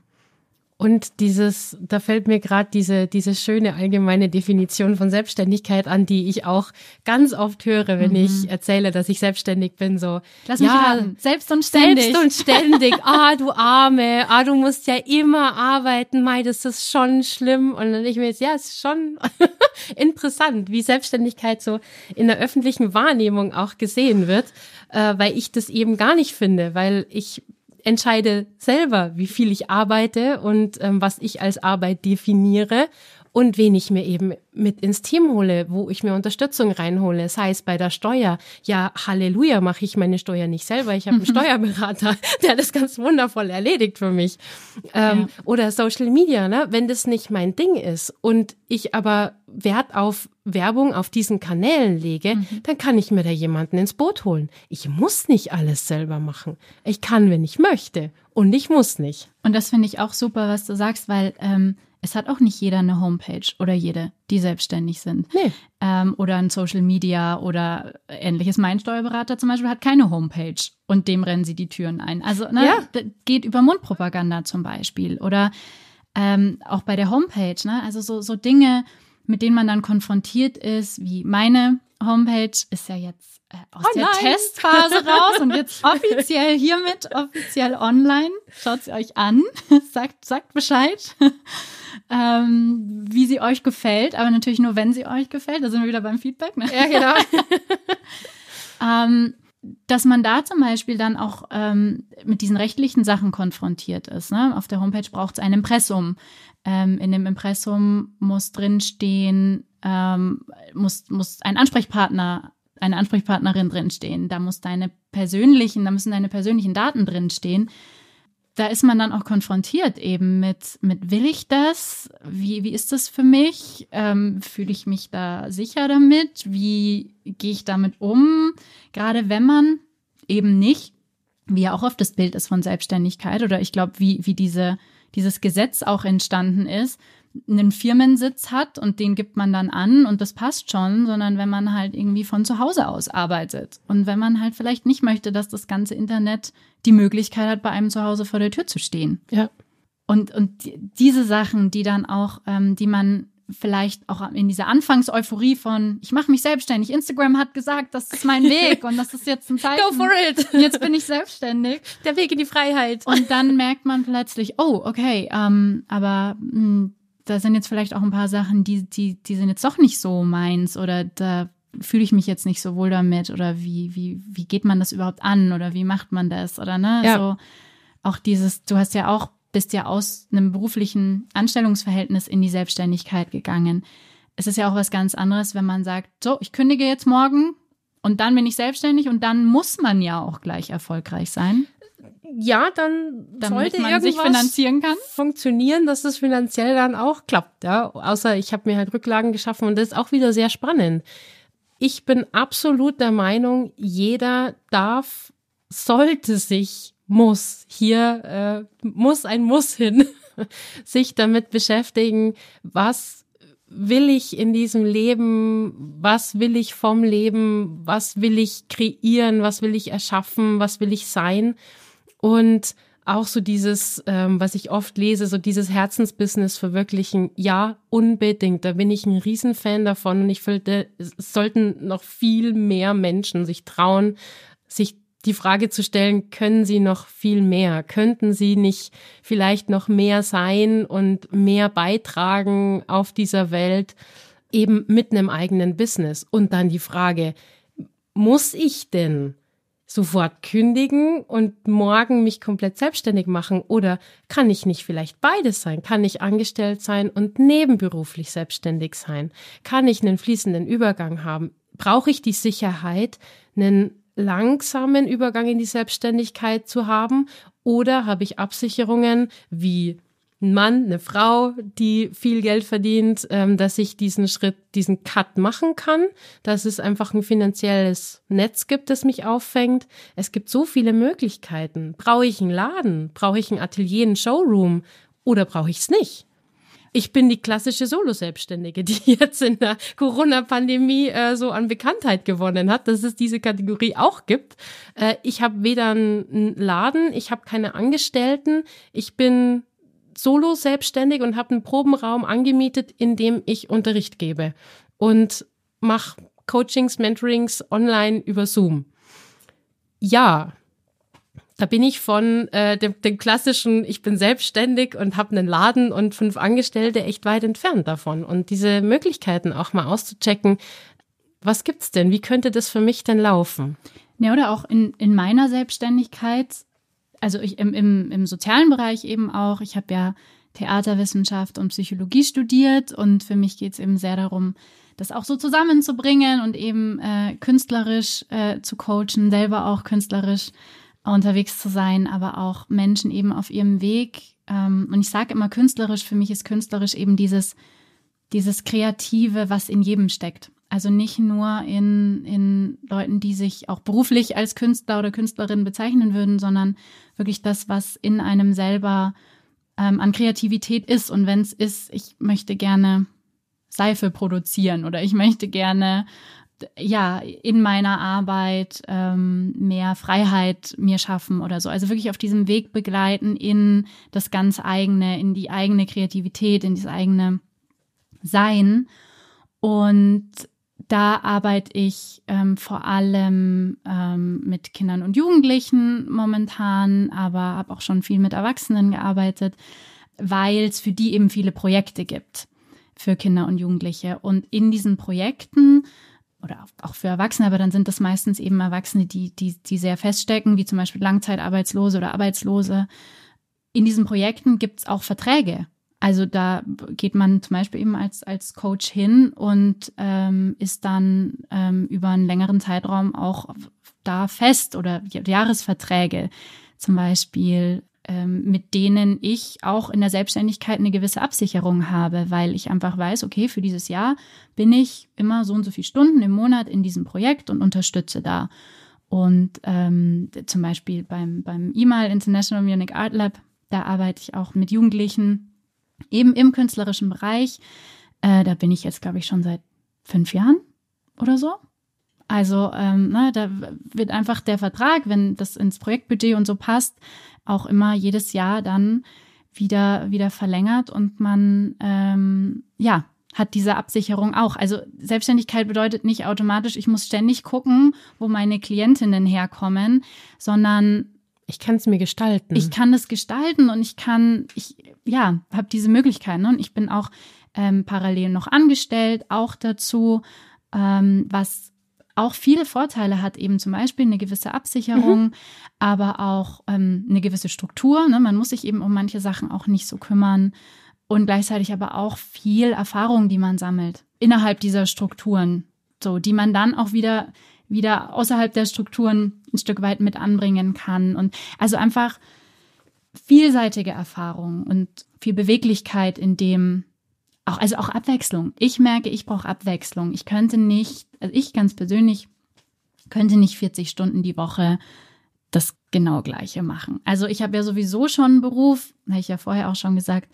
Und dieses, da fällt mir gerade diese, diese schöne allgemeine Definition von Selbstständigkeit an, die ich auch ganz oft höre, wenn mhm. ich erzähle, dass ich selbstständig bin, so. Lass mich ja, raten. Selbst und ständig. Selbst und ständig. [laughs] Ah, du Arme. Ah, du musst ja immer arbeiten. Mei, das ist schon schlimm. Und dann ich mir jetzt, ja, es ist schon [laughs] interessant, wie Selbstständigkeit so in der öffentlichen Wahrnehmung auch gesehen wird, äh, weil ich das eben gar nicht finde, weil ich entscheide selber, wie viel ich arbeite und ähm, was ich als Arbeit definiere und wen ich mir eben mit ins Team hole, wo ich mir Unterstützung reinhole, sei es bei der Steuer. Ja, Halleluja, mache ich meine Steuer nicht selber. Ich habe einen [laughs] Steuerberater, der das ganz wundervoll erledigt für mich. Ähm, ja. Oder Social Media, ne? wenn das nicht mein Ding ist und ich aber Wert auf Werbung auf diesen Kanälen lege, mhm. dann kann ich mir da jemanden ins Boot holen. Ich muss nicht alles selber machen. Ich kann, wenn ich möchte. Und ich muss nicht. Und das finde ich auch super, was du sagst, weil ähm, es hat auch nicht jeder eine Homepage oder jede, die selbstständig sind. Nee. Ähm, oder ein Social Media oder ähnliches. Mein Steuerberater zum Beispiel hat keine Homepage und dem rennen sie die Türen ein. Also ne, ja. geht über Mundpropaganda zum Beispiel. Oder ähm, auch bei der Homepage, ne? Also so, so Dinge, mit denen man dann konfrontiert ist, wie meine Homepage ist ja jetzt äh, aus oh der Testphase raus und jetzt [laughs] offiziell hiermit, offiziell online. Schaut sie euch an, [laughs] sagt, sagt Bescheid ähm, wie sie euch gefällt, aber natürlich nur, wenn sie euch gefällt. Da sind wir wieder beim Feedback. Ne? Ja, genau. [laughs] ähm, dass man da zum Beispiel dann auch ähm, mit diesen rechtlichen Sachen konfrontiert ist. Ne? Auf der Homepage braucht es ein Impressum. Ähm, in dem Impressum muss drinstehen, ähm, muss, muss ein Ansprechpartner, eine Ansprechpartnerin drinstehen. Da muss deine persönlichen, da müssen deine persönlichen Daten drinstehen da ist man dann auch konfrontiert eben mit, mit will ich das? Wie, wie ist das für mich? Ähm, Fühle ich mich da sicher damit? Wie gehe ich damit um? Gerade wenn man eben nicht, wie ja auch oft das Bild ist von Selbstständigkeit oder ich glaube, wie, wie diese, dieses Gesetz auch entstanden ist, einen Firmensitz hat und den gibt man dann an und das passt schon, sondern wenn man halt irgendwie von zu Hause aus arbeitet und wenn man halt vielleicht nicht möchte, dass das ganze Internet die Möglichkeit hat, bei einem zu Hause vor der Tür zu stehen. Ja. Und, und diese Sachen, die dann auch, ähm, die man vielleicht auch in dieser Anfangseuphorie von, ich mache mich selbstständig. Instagram hat gesagt, das ist mein Weg und das ist jetzt ein [laughs] Zeichen. Go for it! [laughs] Jetzt bin ich selbstständig. Der Weg in die Freiheit. Und dann merkt man plötzlich, oh, okay, ähm, aber mh, hm, da sind jetzt vielleicht auch ein paar Sachen, die, die, die sind jetzt doch nicht so meins oder da fühle ich mich jetzt nicht so wohl damit oder wie, wie, wie geht man das überhaupt an oder wie macht man das oder ne? Ja. So auch dieses, du hast ja auch, bist ja aus einem beruflichen Anstellungsverhältnis in die Selbstständigkeit gegangen. Es ist ja auch was ganz anderes, wenn man sagt, so, ich kündige jetzt morgen und dann bin ich selbstständig und dann muss man ja auch gleich erfolgreich sein ja, dann Damit sollte man sich finanzieren kann. funktionieren, dass es finanziell dann auch klappt. Ja, außer ich habe mir halt Rücklagen geschaffen und das ist auch wieder sehr spannend. Ich bin absolut der Meinung, jeder darf, sollte sich, muss, hier äh, muss ein Muss hin, [laughs] sich damit beschäftigen, was will ich in diesem Leben, was will ich vom Leben, was will ich kreieren, was will ich erschaffen, was will ich sein. Und auch so dieses, ähm, was ich oft lese, so dieses Herzensbusiness verwirklichen, ja, unbedingt. Da bin ich ein Riesenfan davon und ich finde, es sollten noch viel mehr Menschen sich trauen, sich die Frage zu stellen, können sie noch viel mehr? Könnten sie nicht vielleicht noch mehr sein und mehr beitragen auf dieser Welt, eben mit einem eigenen Business? Und dann die Frage, muss ich denn sofort kündigen und morgen mich komplett selbstständig machen? Oder kann ich nicht vielleicht beides sein? Kann ich angestellt sein und nebenberuflich selbstständig sein? Kann ich einen fließenden Übergang haben? Brauche ich die Sicherheit, einen langsamen Übergang in die Selbstständigkeit zu haben? Oder habe ich Absicherungen wie ein Mann, eine Frau, die viel Geld verdient, ähm, dass ich diesen Schritt, diesen Cut machen kann, dass es einfach ein finanzielles Netz gibt, das mich auffängt. Es gibt so viele Möglichkeiten. Brauche ich einen Laden? Brauche ich ein Atelier, ein Showroom? Oder brauche ich es nicht? Ich bin die klassische Solo-Selbstständige, [laughs] die jetzt in der Corona-Pandemie äh, so an Bekanntheit gewonnen hat, dass es diese Kategorie auch gibt. Äh, ich habe weder einen Laden, ich habe keine Angestellten, ich bin solo selbstständig und habe einen Probenraum angemietet, in dem ich Unterricht gebe und mache Coachings, Mentorings online über Zoom. Ja, da bin ich von äh, dem, dem klassischen, ich bin selbstständig und habe einen Laden und fünf Angestellte echt weit entfernt davon. Und diese Möglichkeiten auch mal auszuchecken, was gibt's denn? Wie könnte das für mich denn laufen? Ja, oder auch in, in meiner Selbstständigkeit also ich, im, im, im sozialen Bereich eben auch. Ich habe ja Theaterwissenschaft und Psychologie studiert und für mich geht es eben sehr darum, das auch so zusammenzubringen und eben äh, künstlerisch äh, zu coachen, selber auch künstlerisch unterwegs zu sein, aber auch Menschen eben auf ihrem Weg. Ähm, und ich sage immer künstlerisch, für mich ist künstlerisch eben dieses, dieses Kreative, was in jedem steckt. Also nicht nur in, in Leuten, die sich auch beruflich als Künstler oder Künstlerin bezeichnen würden, sondern wirklich das, was in einem selber ähm, an Kreativität ist. Und wenn es ist, ich möchte gerne Seife produzieren oder ich möchte gerne ja in meiner Arbeit ähm, mehr Freiheit mir schaffen oder so. Also wirklich auf diesem Weg begleiten in das ganz eigene, in die eigene Kreativität, in das eigene Sein. Und da arbeite ich ähm, vor allem ähm, mit Kindern und Jugendlichen momentan, aber habe auch schon viel mit Erwachsenen gearbeitet, weil es für die eben viele Projekte gibt für Kinder und Jugendliche. Und in diesen Projekten oder auch für Erwachsene, aber dann sind das meistens eben Erwachsene, die, die, die sehr feststecken, wie zum Beispiel Langzeitarbeitslose oder Arbeitslose. In diesen Projekten gibt es auch Verträge also da geht man zum Beispiel eben als, als Coach hin und ähm, ist dann ähm, über einen längeren Zeitraum auch da fest oder Jahresverträge zum Beispiel, ähm, mit denen ich auch in der Selbstständigkeit eine gewisse Absicherung habe, weil ich einfach weiß, okay, für dieses Jahr bin ich immer so und so viele Stunden im Monat in diesem Projekt und unterstütze da. Und ähm, zum Beispiel beim, beim EMAL International Munich Art Lab, da arbeite ich auch mit Jugendlichen eben im künstlerischen Bereich. Äh, da bin ich jetzt, glaube ich, schon seit fünf Jahren oder so. Also ähm, ne, da wird einfach der Vertrag, wenn das ins Projektbudget und so passt, auch immer jedes Jahr dann wieder wieder verlängert und man ähm, ja hat diese Absicherung auch. Also Selbstständigkeit bedeutet nicht automatisch, ich muss ständig gucken, wo meine Klientinnen herkommen, sondern ich kann es mir gestalten. Ich kann es gestalten und ich kann, ich, ja, habe diese Möglichkeit. Ne? Und ich bin auch ähm, parallel noch angestellt, auch dazu, ähm, was auch viele Vorteile hat, eben zum Beispiel eine gewisse Absicherung, mhm. aber auch ähm, eine gewisse Struktur. Ne? Man muss sich eben um manche Sachen auch nicht so kümmern und gleichzeitig aber auch viel Erfahrung, die man sammelt innerhalb dieser Strukturen, so die man dann auch wieder wieder außerhalb der Strukturen ein Stück weit mit anbringen kann. Und also einfach vielseitige Erfahrung und viel Beweglichkeit in dem auch, also auch Abwechslung. Ich merke, ich brauche Abwechslung. Ich könnte nicht, also ich ganz persönlich könnte nicht 40 Stunden die Woche das genau gleiche machen. Also ich habe ja sowieso schon einen Beruf, habe ich ja vorher auch schon gesagt,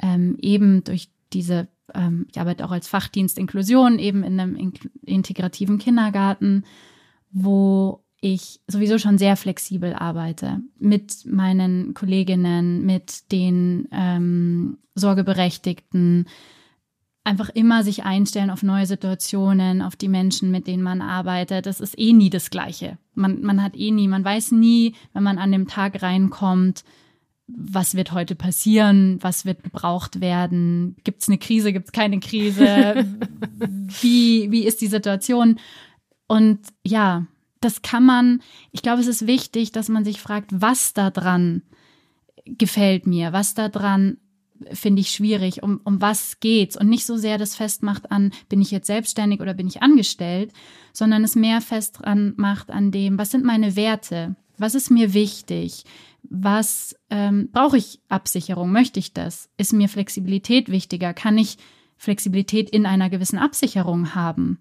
ähm, eben durch diese, ähm, ich arbeite auch als Fachdienst Inklusion, eben in einem in integrativen Kindergarten, wo ich sowieso schon sehr flexibel arbeite mit meinen Kolleginnen, mit den ähm, Sorgeberechtigten, einfach immer sich einstellen auf neue Situationen, auf die Menschen, mit denen man arbeitet. Das ist eh nie das Gleiche. Man, man hat eh nie, man weiß nie, wenn man an dem Tag reinkommt, was wird heute passieren, was wird gebraucht werden, gibt es eine Krise, gibt es keine Krise, [laughs] wie, wie ist die Situation? Und ja, das kann man, ich glaube, es ist wichtig, dass man sich fragt, was da dran gefällt mir, was da dran finde ich schwierig, um, um was geht's? Und nicht so sehr das festmacht an, bin ich jetzt selbstständig oder bin ich angestellt, sondern es mehr fest dran macht an dem, was sind meine Werte, was ist mir wichtig, was ähm, brauche ich Absicherung, möchte ich das, ist mir Flexibilität wichtiger, kann ich Flexibilität in einer gewissen Absicherung haben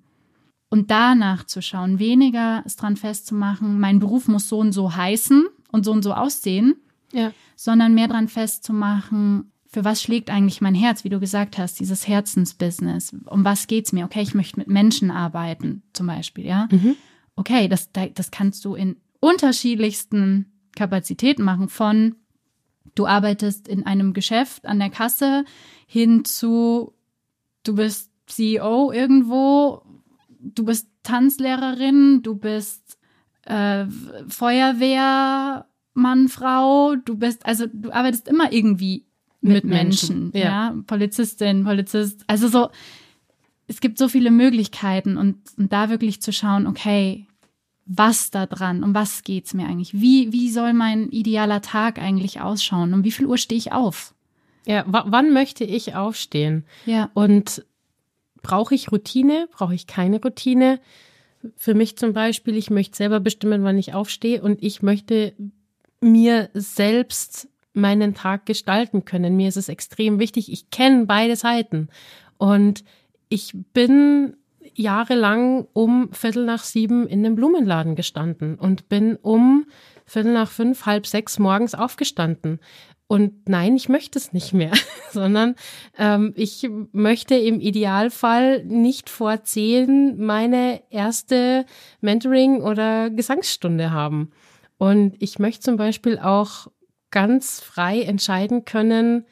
und danach zu schauen, weniger es dran festzumachen, mein Beruf muss so und so heißen und so und so aussehen, ja. sondern mehr dran festzumachen, für was schlägt eigentlich mein Herz, wie du gesagt hast, dieses Herzensbusiness. Um was geht's mir? Okay, ich möchte mit Menschen arbeiten, zum Beispiel, ja. Mhm. Okay, das, das kannst du in unterschiedlichsten Kapazitäten machen, von du arbeitest in einem Geschäft an der Kasse hin zu du bist CEO irgendwo du bist Tanzlehrerin, du bist äh, Feuerwehrmann, Frau, du bist, also du arbeitest immer irgendwie mit, mit Menschen, Menschen, ja. ja, Polizistin, Polizist, also so, es gibt so viele Möglichkeiten und, und da wirklich zu schauen, okay, was da dran, um was geht's mir eigentlich? Wie, wie soll mein idealer Tag eigentlich ausschauen? Um wie viel Uhr stehe ich auf? Ja, wann möchte ich aufstehen? Ja. Und brauche ich Routine, brauche ich keine Routine. Für mich zum Beispiel, ich möchte selber bestimmen, wann ich aufstehe und ich möchte mir selbst meinen Tag gestalten können. Mir ist es extrem wichtig. Ich kenne beide Seiten und ich bin jahrelang um Viertel nach sieben in einem Blumenladen gestanden und bin um Viertel nach fünf, halb sechs morgens aufgestanden. Und nein, ich möchte es nicht mehr, [laughs] sondern ähm, ich möchte im Idealfall nicht vor zehn meine erste Mentoring- oder Gesangsstunde haben. Und ich möchte zum Beispiel auch ganz frei entscheiden können,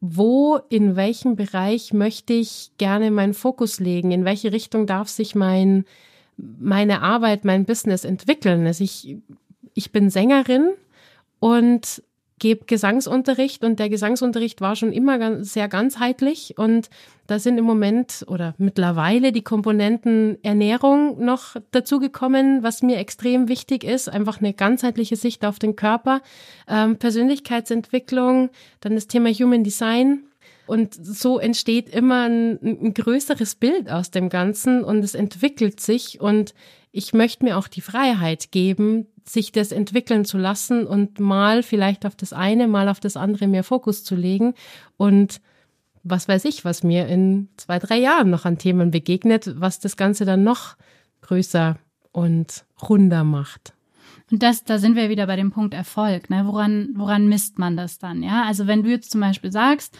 wo, in welchem Bereich möchte ich gerne meinen Fokus legen, in welche Richtung darf sich mein, meine Arbeit, mein Business entwickeln. Also ich, ich bin Sängerin und gebe Gesangsunterricht und der Gesangsunterricht war schon immer ganz, sehr ganzheitlich und da sind im Moment oder mittlerweile die Komponenten Ernährung noch dazugekommen, was mir extrem wichtig ist, einfach eine ganzheitliche Sicht auf den Körper, ähm, Persönlichkeitsentwicklung, dann das Thema Human Design, und so entsteht immer ein, ein, größeres Bild aus dem Ganzen und es entwickelt sich und ich möchte mir auch die Freiheit geben, sich das entwickeln zu lassen und mal vielleicht auf das eine, mal auf das andere mehr Fokus zu legen und was weiß ich, was mir in zwei, drei Jahren noch an Themen begegnet, was das Ganze dann noch größer und runder macht. Und das, da sind wir wieder bei dem Punkt Erfolg. Ne? Woran, woran misst man das dann? Ja, also wenn du jetzt zum Beispiel sagst,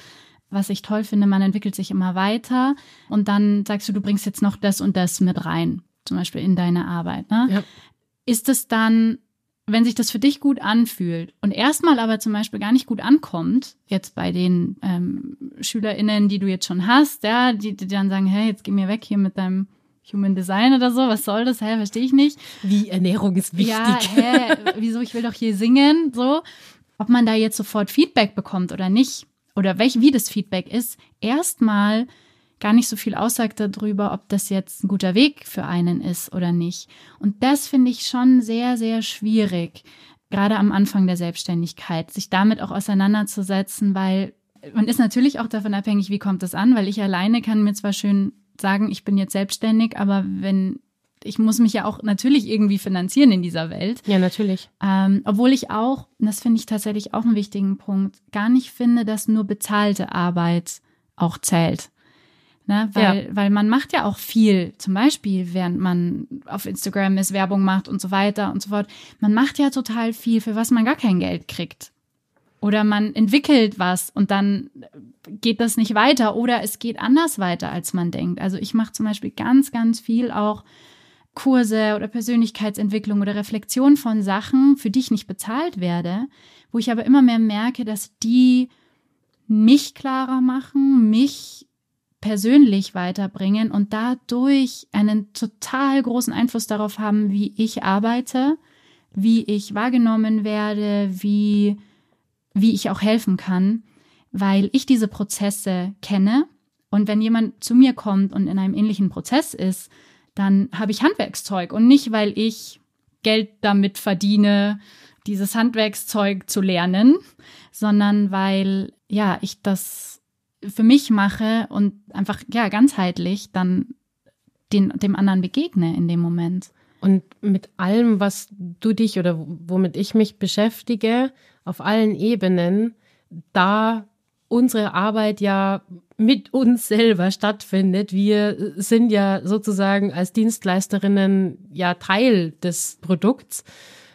was ich toll finde, man entwickelt sich immer weiter und dann sagst du, du bringst jetzt noch das und das mit rein, zum Beispiel in deine Arbeit. Ne? Ja ist es dann, wenn sich das für dich gut anfühlt und erstmal aber zum Beispiel gar nicht gut ankommt, jetzt bei den ähm, SchülerInnen, die du jetzt schon hast, ja, die, die dann sagen, hey, jetzt geh mir weg hier mit deinem Human Design oder so, was soll das? Hä, verstehe ich nicht. Wie Ernährung ist wichtig. Ja, hä, wieso, ich will doch hier singen, so. Ob man da jetzt sofort Feedback bekommt oder nicht, oder welch, wie das Feedback ist, erstmal gar nicht so viel aussagt darüber, ob das jetzt ein guter Weg für einen ist oder nicht. Und das finde ich schon sehr, sehr schwierig, gerade am Anfang der Selbstständigkeit, sich damit auch auseinanderzusetzen, weil man ist natürlich auch davon abhängig, wie kommt es an, weil ich alleine kann mir zwar schön sagen, ich bin jetzt selbstständig, aber wenn ich muss mich ja auch natürlich irgendwie finanzieren in dieser Welt. Ja, natürlich. Ähm, obwohl ich auch, das finde ich tatsächlich auch einen wichtigen Punkt, gar nicht finde, dass nur bezahlte Arbeit auch zählt. Ne? Weil, ja. weil man macht ja auch viel, zum Beispiel, während man auf Instagram ist, Werbung macht und so weiter und so fort. Man macht ja total viel, für was man gar kein Geld kriegt. Oder man entwickelt was und dann geht das nicht weiter oder es geht anders weiter, als man denkt. Also ich mache zum Beispiel ganz, ganz viel auch Kurse oder Persönlichkeitsentwicklung oder Reflexion von Sachen, für die ich nicht bezahlt werde, wo ich aber immer mehr merke, dass die mich klarer machen, mich persönlich weiterbringen und dadurch einen total großen Einfluss darauf haben, wie ich arbeite, wie ich wahrgenommen werde, wie wie ich auch helfen kann, weil ich diese Prozesse kenne. Und wenn jemand zu mir kommt und in einem ähnlichen Prozess ist, dann habe ich Handwerkszeug und nicht, weil ich Geld damit verdiene, dieses Handwerkszeug zu lernen, sondern weil ja, ich das für mich mache und einfach ja ganzheitlich dann den, dem anderen begegne in dem Moment. Und mit allem, was du dich oder womit ich mich beschäftige, auf allen Ebenen, da unsere Arbeit ja mit uns selber stattfindet. Wir sind ja sozusagen als Dienstleisterinnen ja Teil des Produkts.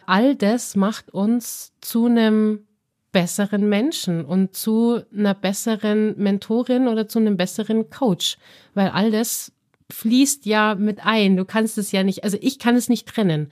All das macht uns zu einem besseren Menschen und zu einer besseren Mentorin oder zu einem besseren Coach, weil all das fließt ja mit ein. Du kannst es ja nicht, also ich kann es nicht trennen.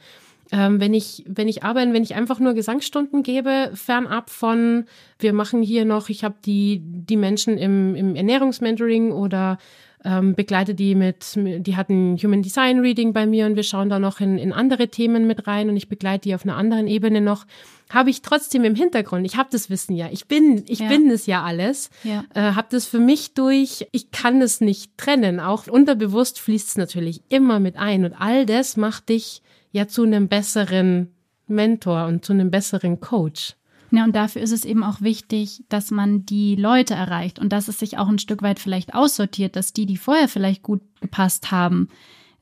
Ähm, wenn ich, wenn ich arbeite, wenn ich einfach nur Gesangsstunden gebe, fernab von, wir machen hier noch, ich habe die, die Menschen im, im Ernährungsmentoring oder ähm, begleite die mit, die hatten Human Design Reading bei mir und wir schauen da noch in, in andere Themen mit rein und ich begleite die auf einer anderen Ebene noch, habe ich trotzdem im Hintergrund, ich habe das Wissen ja, ich bin, ich ja. bin es ja alles, ja. Äh, habe das für mich durch, ich kann es nicht trennen, auch unterbewusst fließt es natürlich immer mit ein und all das macht dich ja zu einem besseren Mentor und zu einem besseren Coach. Ja, und dafür ist es eben auch wichtig, dass man die Leute erreicht und dass es sich auch ein Stück weit vielleicht aussortiert, dass die, die vorher vielleicht gut gepasst haben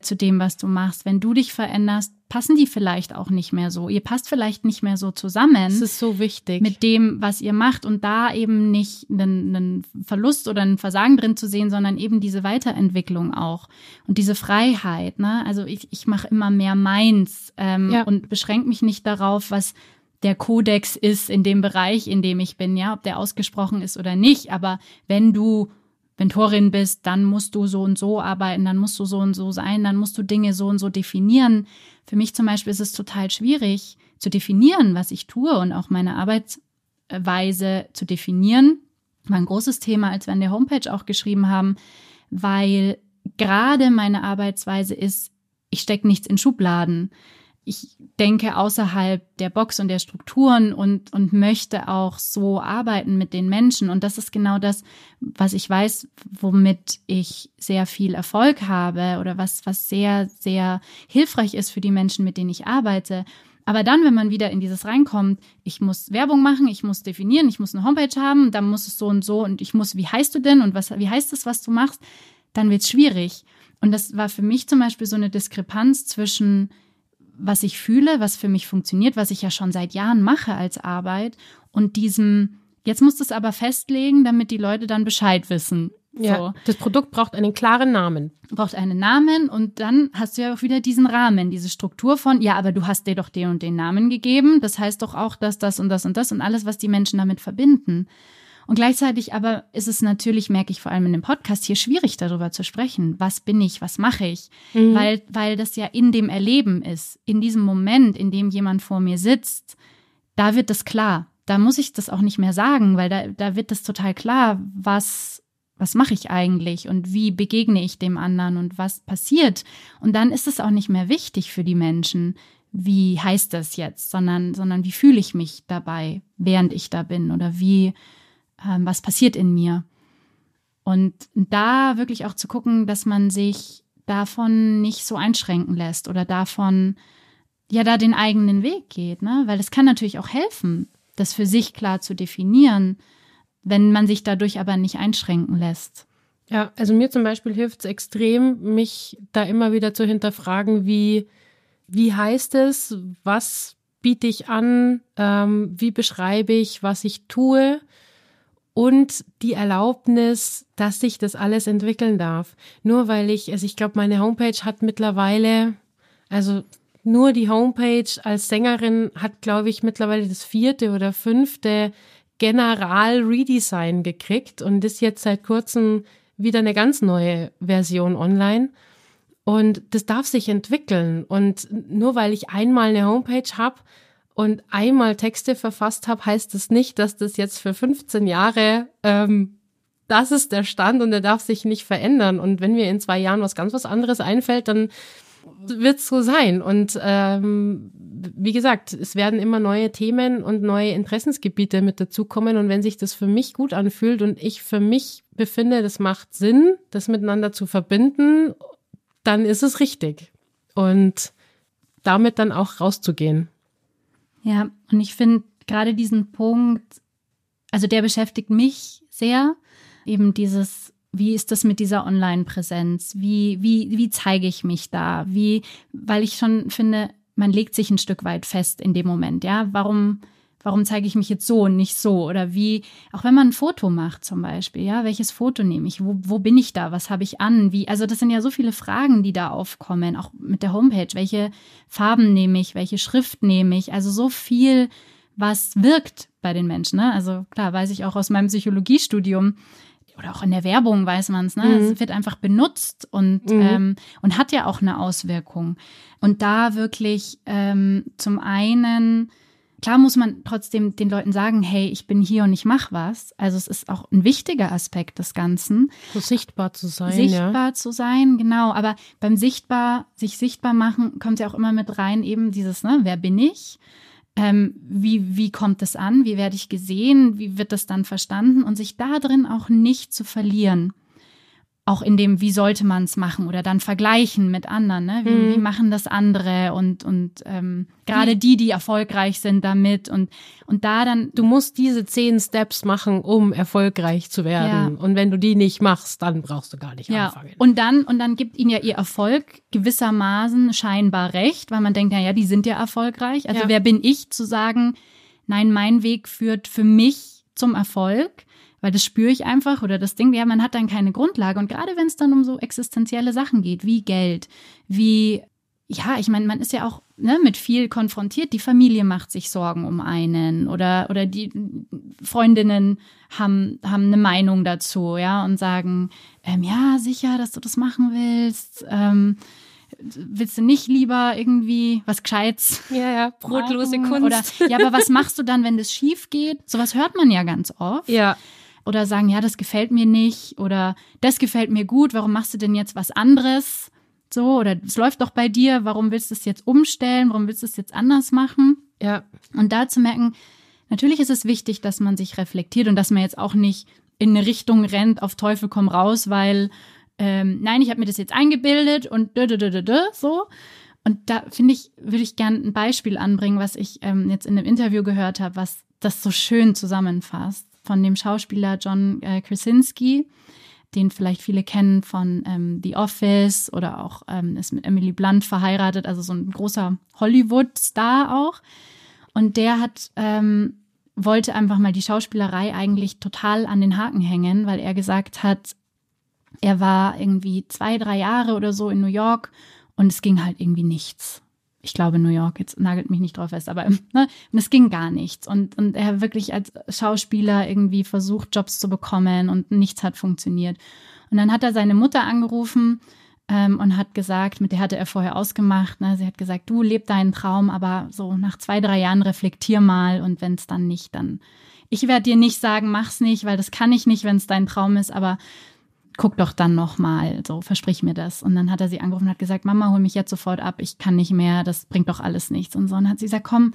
zu dem, was du machst, wenn du dich veränderst, passen die vielleicht auch nicht mehr so. Ihr passt vielleicht nicht mehr so zusammen. Das ist so wichtig. Mit dem, was ihr macht und da eben nicht einen, einen Verlust oder ein Versagen drin zu sehen, sondern eben diese Weiterentwicklung auch und diese Freiheit. Ne? Also ich, ich mache immer mehr meins ähm, ja. und beschränke mich nicht darauf, was der Kodex ist in dem Bereich, in dem ich bin, ja, ob der ausgesprochen ist oder nicht. Aber wenn du Mentorin bist, dann musst du so und so arbeiten, dann musst du so und so sein, dann musst du Dinge so und so definieren. Für mich zum Beispiel ist es total schwierig zu definieren, was ich tue und auch meine Arbeitsweise zu definieren. War ein großes Thema, als wir an der Homepage auch geschrieben haben, weil gerade meine Arbeitsweise ist, ich stecke nichts in Schubladen ich denke außerhalb der Box und der Strukturen und, und möchte auch so arbeiten mit den Menschen. Und das ist genau das, was ich weiß, womit ich sehr viel Erfolg habe oder was, was sehr, sehr hilfreich ist für die Menschen, mit denen ich arbeite. Aber dann, wenn man wieder in dieses reinkommt, ich muss Werbung machen, ich muss definieren, ich muss eine Homepage haben, dann muss es so und so und ich muss, wie heißt du denn und was, wie heißt es, was du machst, dann wird es schwierig. Und das war für mich zum Beispiel so eine Diskrepanz zwischen was ich fühle, was für mich funktioniert, was ich ja schon seit Jahren mache als Arbeit und diesem, jetzt musst du es aber festlegen, damit die Leute dann Bescheid wissen. Ja, so. das Produkt braucht einen klaren Namen. Braucht einen Namen und dann hast du ja auch wieder diesen Rahmen, diese Struktur von, ja, aber du hast dir doch den und den Namen gegeben. Das heißt doch auch, dass das und das und das und alles, was die Menschen damit verbinden. Und gleichzeitig aber ist es natürlich, merke ich vor allem in dem Podcast hier schwierig darüber zu sprechen. Was bin ich? Was mache ich? Mhm. Weil, weil das ja in dem Erleben ist. In diesem Moment, in dem jemand vor mir sitzt, da wird das klar. Da muss ich das auch nicht mehr sagen, weil da, da wird das total klar, was, was mache ich eigentlich und wie begegne ich dem anderen und was passiert. Und dann ist es auch nicht mehr wichtig für die Menschen, wie heißt das jetzt, sondern, sondern wie fühle ich mich dabei, während ich da bin oder wie, ähm, was passiert in mir. Und da wirklich auch zu gucken, dass man sich davon nicht so einschränken lässt oder davon ja da den eigenen Weg geht, ne? Weil es kann natürlich auch helfen, das für sich klar zu definieren, wenn man sich dadurch aber nicht einschränken lässt. Ja, also mir zum Beispiel hilft es extrem, mich da immer wieder zu hinterfragen, wie, wie heißt es, was biete ich an, ähm, wie beschreibe ich, was ich tue und die Erlaubnis, dass sich das alles entwickeln darf. Nur weil ich, also ich glaube, meine Homepage hat mittlerweile, also nur die Homepage als Sängerin hat, glaube ich, mittlerweile das vierte oder fünfte General-Redesign gekriegt und ist jetzt seit kurzem wieder eine ganz neue Version online. Und das darf sich entwickeln. Und nur weil ich einmal eine Homepage habe und einmal Texte verfasst habe, heißt das nicht, dass das jetzt für 15 Jahre, ähm, das ist der Stand und der darf sich nicht verändern. Und wenn mir in zwei Jahren was ganz was anderes einfällt, dann wird es so sein. Und ähm, wie gesagt, es werden immer neue Themen und neue Interessensgebiete mit dazukommen. Und wenn sich das für mich gut anfühlt und ich für mich befinde, das macht Sinn, das miteinander zu verbinden, dann ist es richtig. Und damit dann auch rauszugehen. Ja, und ich finde gerade diesen Punkt, also der beschäftigt mich sehr, eben dieses, wie ist das mit dieser Online-Präsenz? Wie, wie, wie zeige ich mich da? Wie, weil ich schon finde, man legt sich ein Stück weit fest in dem Moment, ja. Warum, warum zeige ich mich jetzt so und nicht so? Oder wie, auch wenn man ein Foto macht zum Beispiel, ja, welches Foto nehme ich? Wo, wo bin ich da? Was habe ich an? Wie, also das sind ja so viele Fragen, die da aufkommen, auch mit der Homepage. Welche Farben nehme ich? Welche Schrift nehme ich? Also so viel, was wirkt bei den Menschen. Ne? Also klar, weiß ich auch aus meinem Psychologiestudium, oder auch in der Werbung weiß man es, ne? Mhm. Es wird einfach benutzt und, mhm. ähm, und hat ja auch eine Auswirkung. Und da wirklich ähm, zum einen Klar muss man trotzdem den Leuten sagen, hey, ich bin hier und ich mache was. Also es ist auch ein wichtiger Aspekt des Ganzen. So sichtbar zu sein. Sichtbar ja. zu sein, genau. Aber beim sichtbar, sich sichtbar machen, kommt ja auch immer mit rein eben dieses, ne, wer bin ich? Ähm, wie, wie kommt es an? Wie werde ich gesehen? Wie wird das dann verstanden? Und sich da drin auch nicht zu verlieren auch in dem, wie sollte man es machen oder dann vergleichen mit anderen, ne? Wie, mhm. wie machen das andere und, und ähm, gerade die, die erfolgreich sind damit und, und da dann. Du musst diese zehn Steps machen, um erfolgreich zu werden. Ja. Und wenn du die nicht machst, dann brauchst du gar nicht ja. anfangen. Und dann, und dann gibt ihnen ja ihr Erfolg gewissermaßen scheinbar recht, weil man denkt, na ja, die sind ja erfolgreich. Also ja. wer bin ich zu sagen, nein, mein Weg führt für mich zum Erfolg? Weil das spüre ich einfach oder das Ding, ja, man hat dann keine Grundlage. Und gerade wenn es dann um so existenzielle Sachen geht, wie Geld, wie, ja, ich meine, man ist ja auch ne, mit viel konfrontiert. Die Familie macht sich Sorgen um einen oder, oder die Freundinnen haben, haben eine Meinung dazu, ja, und sagen, ähm, ja, sicher, dass du das machen willst. Ähm, willst du nicht lieber irgendwie was Gescheites? Ja, ja, brotlose Kunst. Oder, ja, aber was machst du dann, wenn das schief geht? Sowas hört man ja ganz oft. Ja oder sagen, ja, das gefällt mir nicht oder das gefällt mir gut, warum machst du denn jetzt was anderes? So, oder es läuft doch bei dir, warum willst du es jetzt umstellen, warum willst du es jetzt anders machen? Ja. Und da zu merken, natürlich ist es wichtig, dass man sich reflektiert und dass man jetzt auch nicht in eine Richtung rennt, auf Teufel komm raus, weil ähm, nein, ich habe mir das jetzt eingebildet und dö, dö, dö, dö, so. Und da finde ich, würde ich gerne ein Beispiel anbringen, was ich ähm, jetzt in einem Interview gehört habe, was das so schön zusammenfasst von dem Schauspieler John äh, Krasinski, den vielleicht viele kennen von ähm, The Office oder auch ähm, ist mit Emily Blunt verheiratet, also so ein großer Hollywood-Star auch. Und der hat ähm, wollte einfach mal die Schauspielerei eigentlich total an den Haken hängen, weil er gesagt hat, er war irgendwie zwei, drei Jahre oder so in New York und es ging halt irgendwie nichts ich glaube New York, jetzt nagelt mich nicht drauf fest, aber ne, und es ging gar nichts. Und, und er wirklich als Schauspieler irgendwie versucht, Jobs zu bekommen und nichts hat funktioniert. Und dann hat er seine Mutter angerufen ähm, und hat gesagt, mit der hatte er vorher ausgemacht, ne, sie hat gesagt, du leb deinen Traum, aber so nach zwei, drei Jahren reflektier mal und wenn es dann nicht, dann ich werde dir nicht sagen, mach's nicht, weil das kann ich nicht, wenn es dein Traum ist, aber guck doch dann noch mal, so versprich mir das. Und dann hat er sie angerufen und hat gesagt, Mama, hol mich jetzt sofort ab, ich kann nicht mehr, das bringt doch alles nichts. Und so und hat sie gesagt, komm,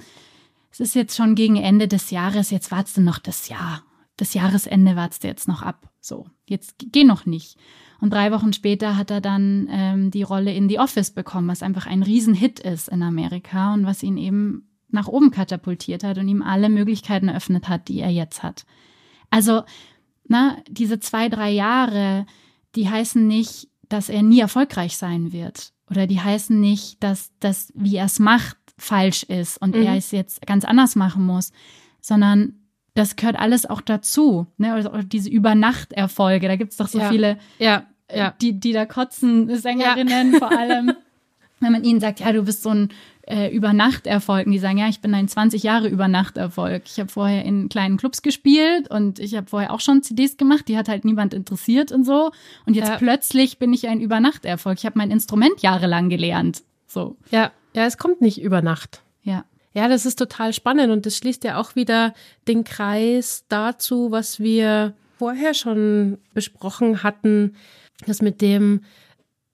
es ist jetzt schon gegen Ende des Jahres, jetzt wartest du noch das Jahr. Das Jahresende wartest du jetzt noch ab. So, jetzt geh noch nicht. Und drei Wochen später hat er dann ähm, die Rolle in The Office bekommen, was einfach ein Riesenhit ist in Amerika und was ihn eben nach oben katapultiert hat und ihm alle Möglichkeiten eröffnet hat, die er jetzt hat. Also na, diese zwei, drei Jahre, die heißen nicht, dass er nie erfolgreich sein wird. Oder die heißen nicht, dass das, wie er es macht, falsch ist und mhm. er es jetzt ganz anders machen muss, sondern das gehört alles auch dazu. Ne? Also diese Übernachterfolge, da gibt's doch so Ja. viele, Ja, äh, ja. die, die da kotzen, Sängerinnen vor allem. [laughs] Wenn man ihnen sagt, ja, du bist so ein äh, Übernachterfolg. Und die sagen, ja, ich bin ein 20 Jahre Übernachterfolg. Ich habe vorher in kleinen Clubs gespielt und ich habe vorher auch schon CDs gemacht, die hat halt niemand interessiert und so. Und jetzt Ja. plötzlich bin ich ein Übernachterfolg. Ich habe mein Instrument jahrelang gelernt. So, Ja, ja, es kommt nicht über Nacht. ja. Ja, das ist total spannend und das schließt ja auch wieder den Kreis dazu, was wir vorher schon besprochen hatten, das mit dem,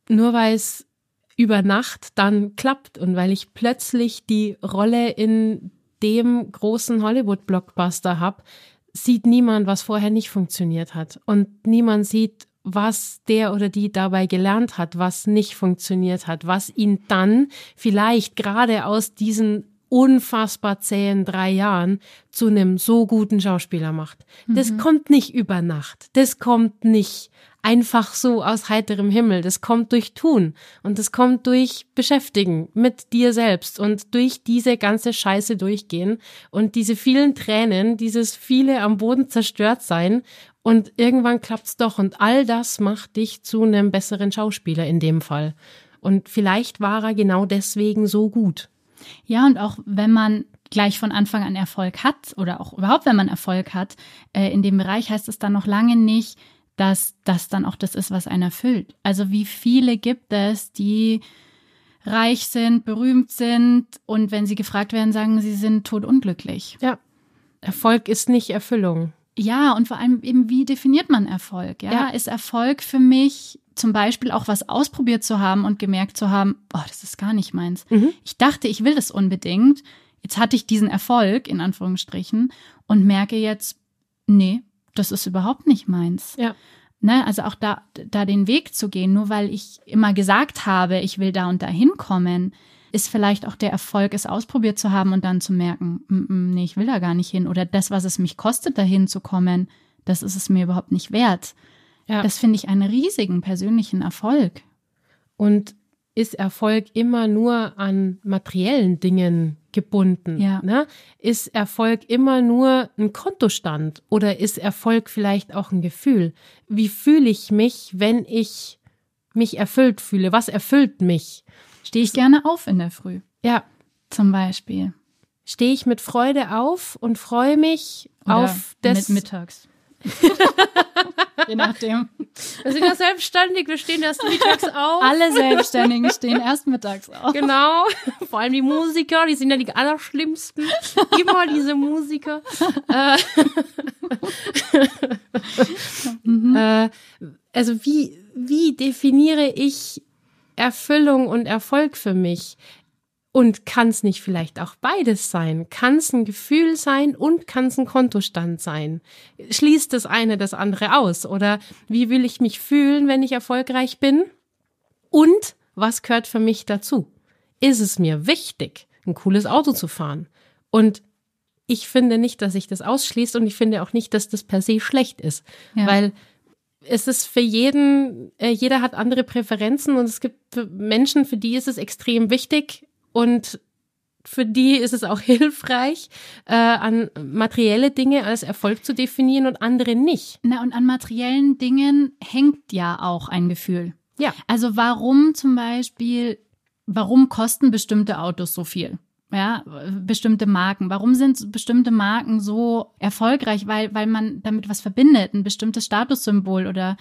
nur weil es über Nacht dann klappt und weil ich plötzlich die Rolle in dem großen Hollywood-Blockbuster habe, sieht niemand, was vorher nicht funktioniert hat. Und niemand sieht, was der oder die dabei gelernt hat, was nicht funktioniert hat, was ihn dann vielleicht gerade aus diesen unfassbar zähen drei Jahren zu einem so guten Schauspieler macht. Das kommt nicht über Nacht. Das kommt nicht einfach so aus heiterem Himmel. Das kommt durch Tun und das kommt durch Beschäftigen mit dir selbst und durch diese ganze Scheiße durchgehen und diese vielen Tränen, dieses viele am Boden zerstört sein und irgendwann klappt's doch und all das macht dich zu einem besseren Schauspieler in dem Fall. Und vielleicht war er genau deswegen so gut. Ja, und auch wenn man gleich von Anfang an Erfolg hat oder auch überhaupt, wenn man Erfolg hat, äh, in dem Bereich heißt es dann noch lange nicht, dass das dann auch das ist, was einen erfüllt. Also wie viele gibt es, die reich sind, berühmt sind und wenn sie gefragt werden, sagen, sie sind todunglücklich. Ja. Erfolg ist nicht Erfüllung. Ja, und vor allem eben, wie definiert man Erfolg? Ja, Ja. ist Erfolg für mich zum Beispiel auch was ausprobiert zu haben und gemerkt zu haben, boah, das ist gar nicht meins. Mhm. Ich dachte, ich will das unbedingt. Jetzt hatte ich diesen Erfolg, in Anführungsstrichen, und merke jetzt, nee, das ist überhaupt nicht meins. Ja. Ne, also auch da, da den Weg zu gehen, nur weil ich immer gesagt habe, ich will da und da hinkommen, ist vielleicht auch der Erfolg, es ausprobiert zu haben und dann zu merken, mm, mm, nee, ich will da gar nicht hin. Oder das, was es mich kostet, dahin zu kommen, das ist es mir überhaupt nicht wert. Ja. Das finde ich einen riesigen persönlichen Erfolg. Und ist Erfolg immer nur an materiellen Dingen gebunden? Ja. Ne? Ist Erfolg immer nur ein Kontostand oder ist Erfolg vielleicht auch ein Gefühl? Wie fühle ich mich, wenn ich mich erfüllt fühle? Was erfüllt mich? Stehe ich gerne auf in der Früh, Ja, zum Beispiel. stehe ich mit Freude auf und freue mich Oder auf das. mit mittags. [laughs] [laughs] Je nachdem. wir sind ja selbstständig, wir stehen erst mittags auf. Alle Selbstständigen stehen erst mittags auf. Genau, vor allem die Musiker, die sind ja die allerschlimmsten. Immer diese Musiker. Äh, [laughs] äh, also wie, wie definiere ich Erfüllung und Erfolg für mich? Und kann es nicht vielleicht auch beides sein? Kann es ein Gefühl sein und kann es ein Kontostand sein? Schließt das eine das andere aus? Oder wie will ich mich fühlen, wenn ich erfolgreich bin? Und was gehört für mich dazu? Ist es mir wichtig, ein cooles Auto zu fahren? Und ich finde nicht, dass sich das ausschließt und ich finde auch nicht, dass das per se schlecht ist, Ja. weil es ist für jeden, äh, jeder hat andere Präferenzen und es gibt Menschen, für die ist es extrem wichtig und für die ist es auch [laughs] hilfreich, äh, an materielle Dinge als Erfolg zu definieren und andere nicht. Na, und an materiellen Dingen hängt ja auch ein Gefühl. Ja. Also warum zum Beispiel, warum kosten bestimmte Autos so viel? Ja, bestimmte Marken. Warum sind bestimmte Marken so erfolgreich? Weil, weil man damit was verbindet, ein bestimmtes Statussymbol oder,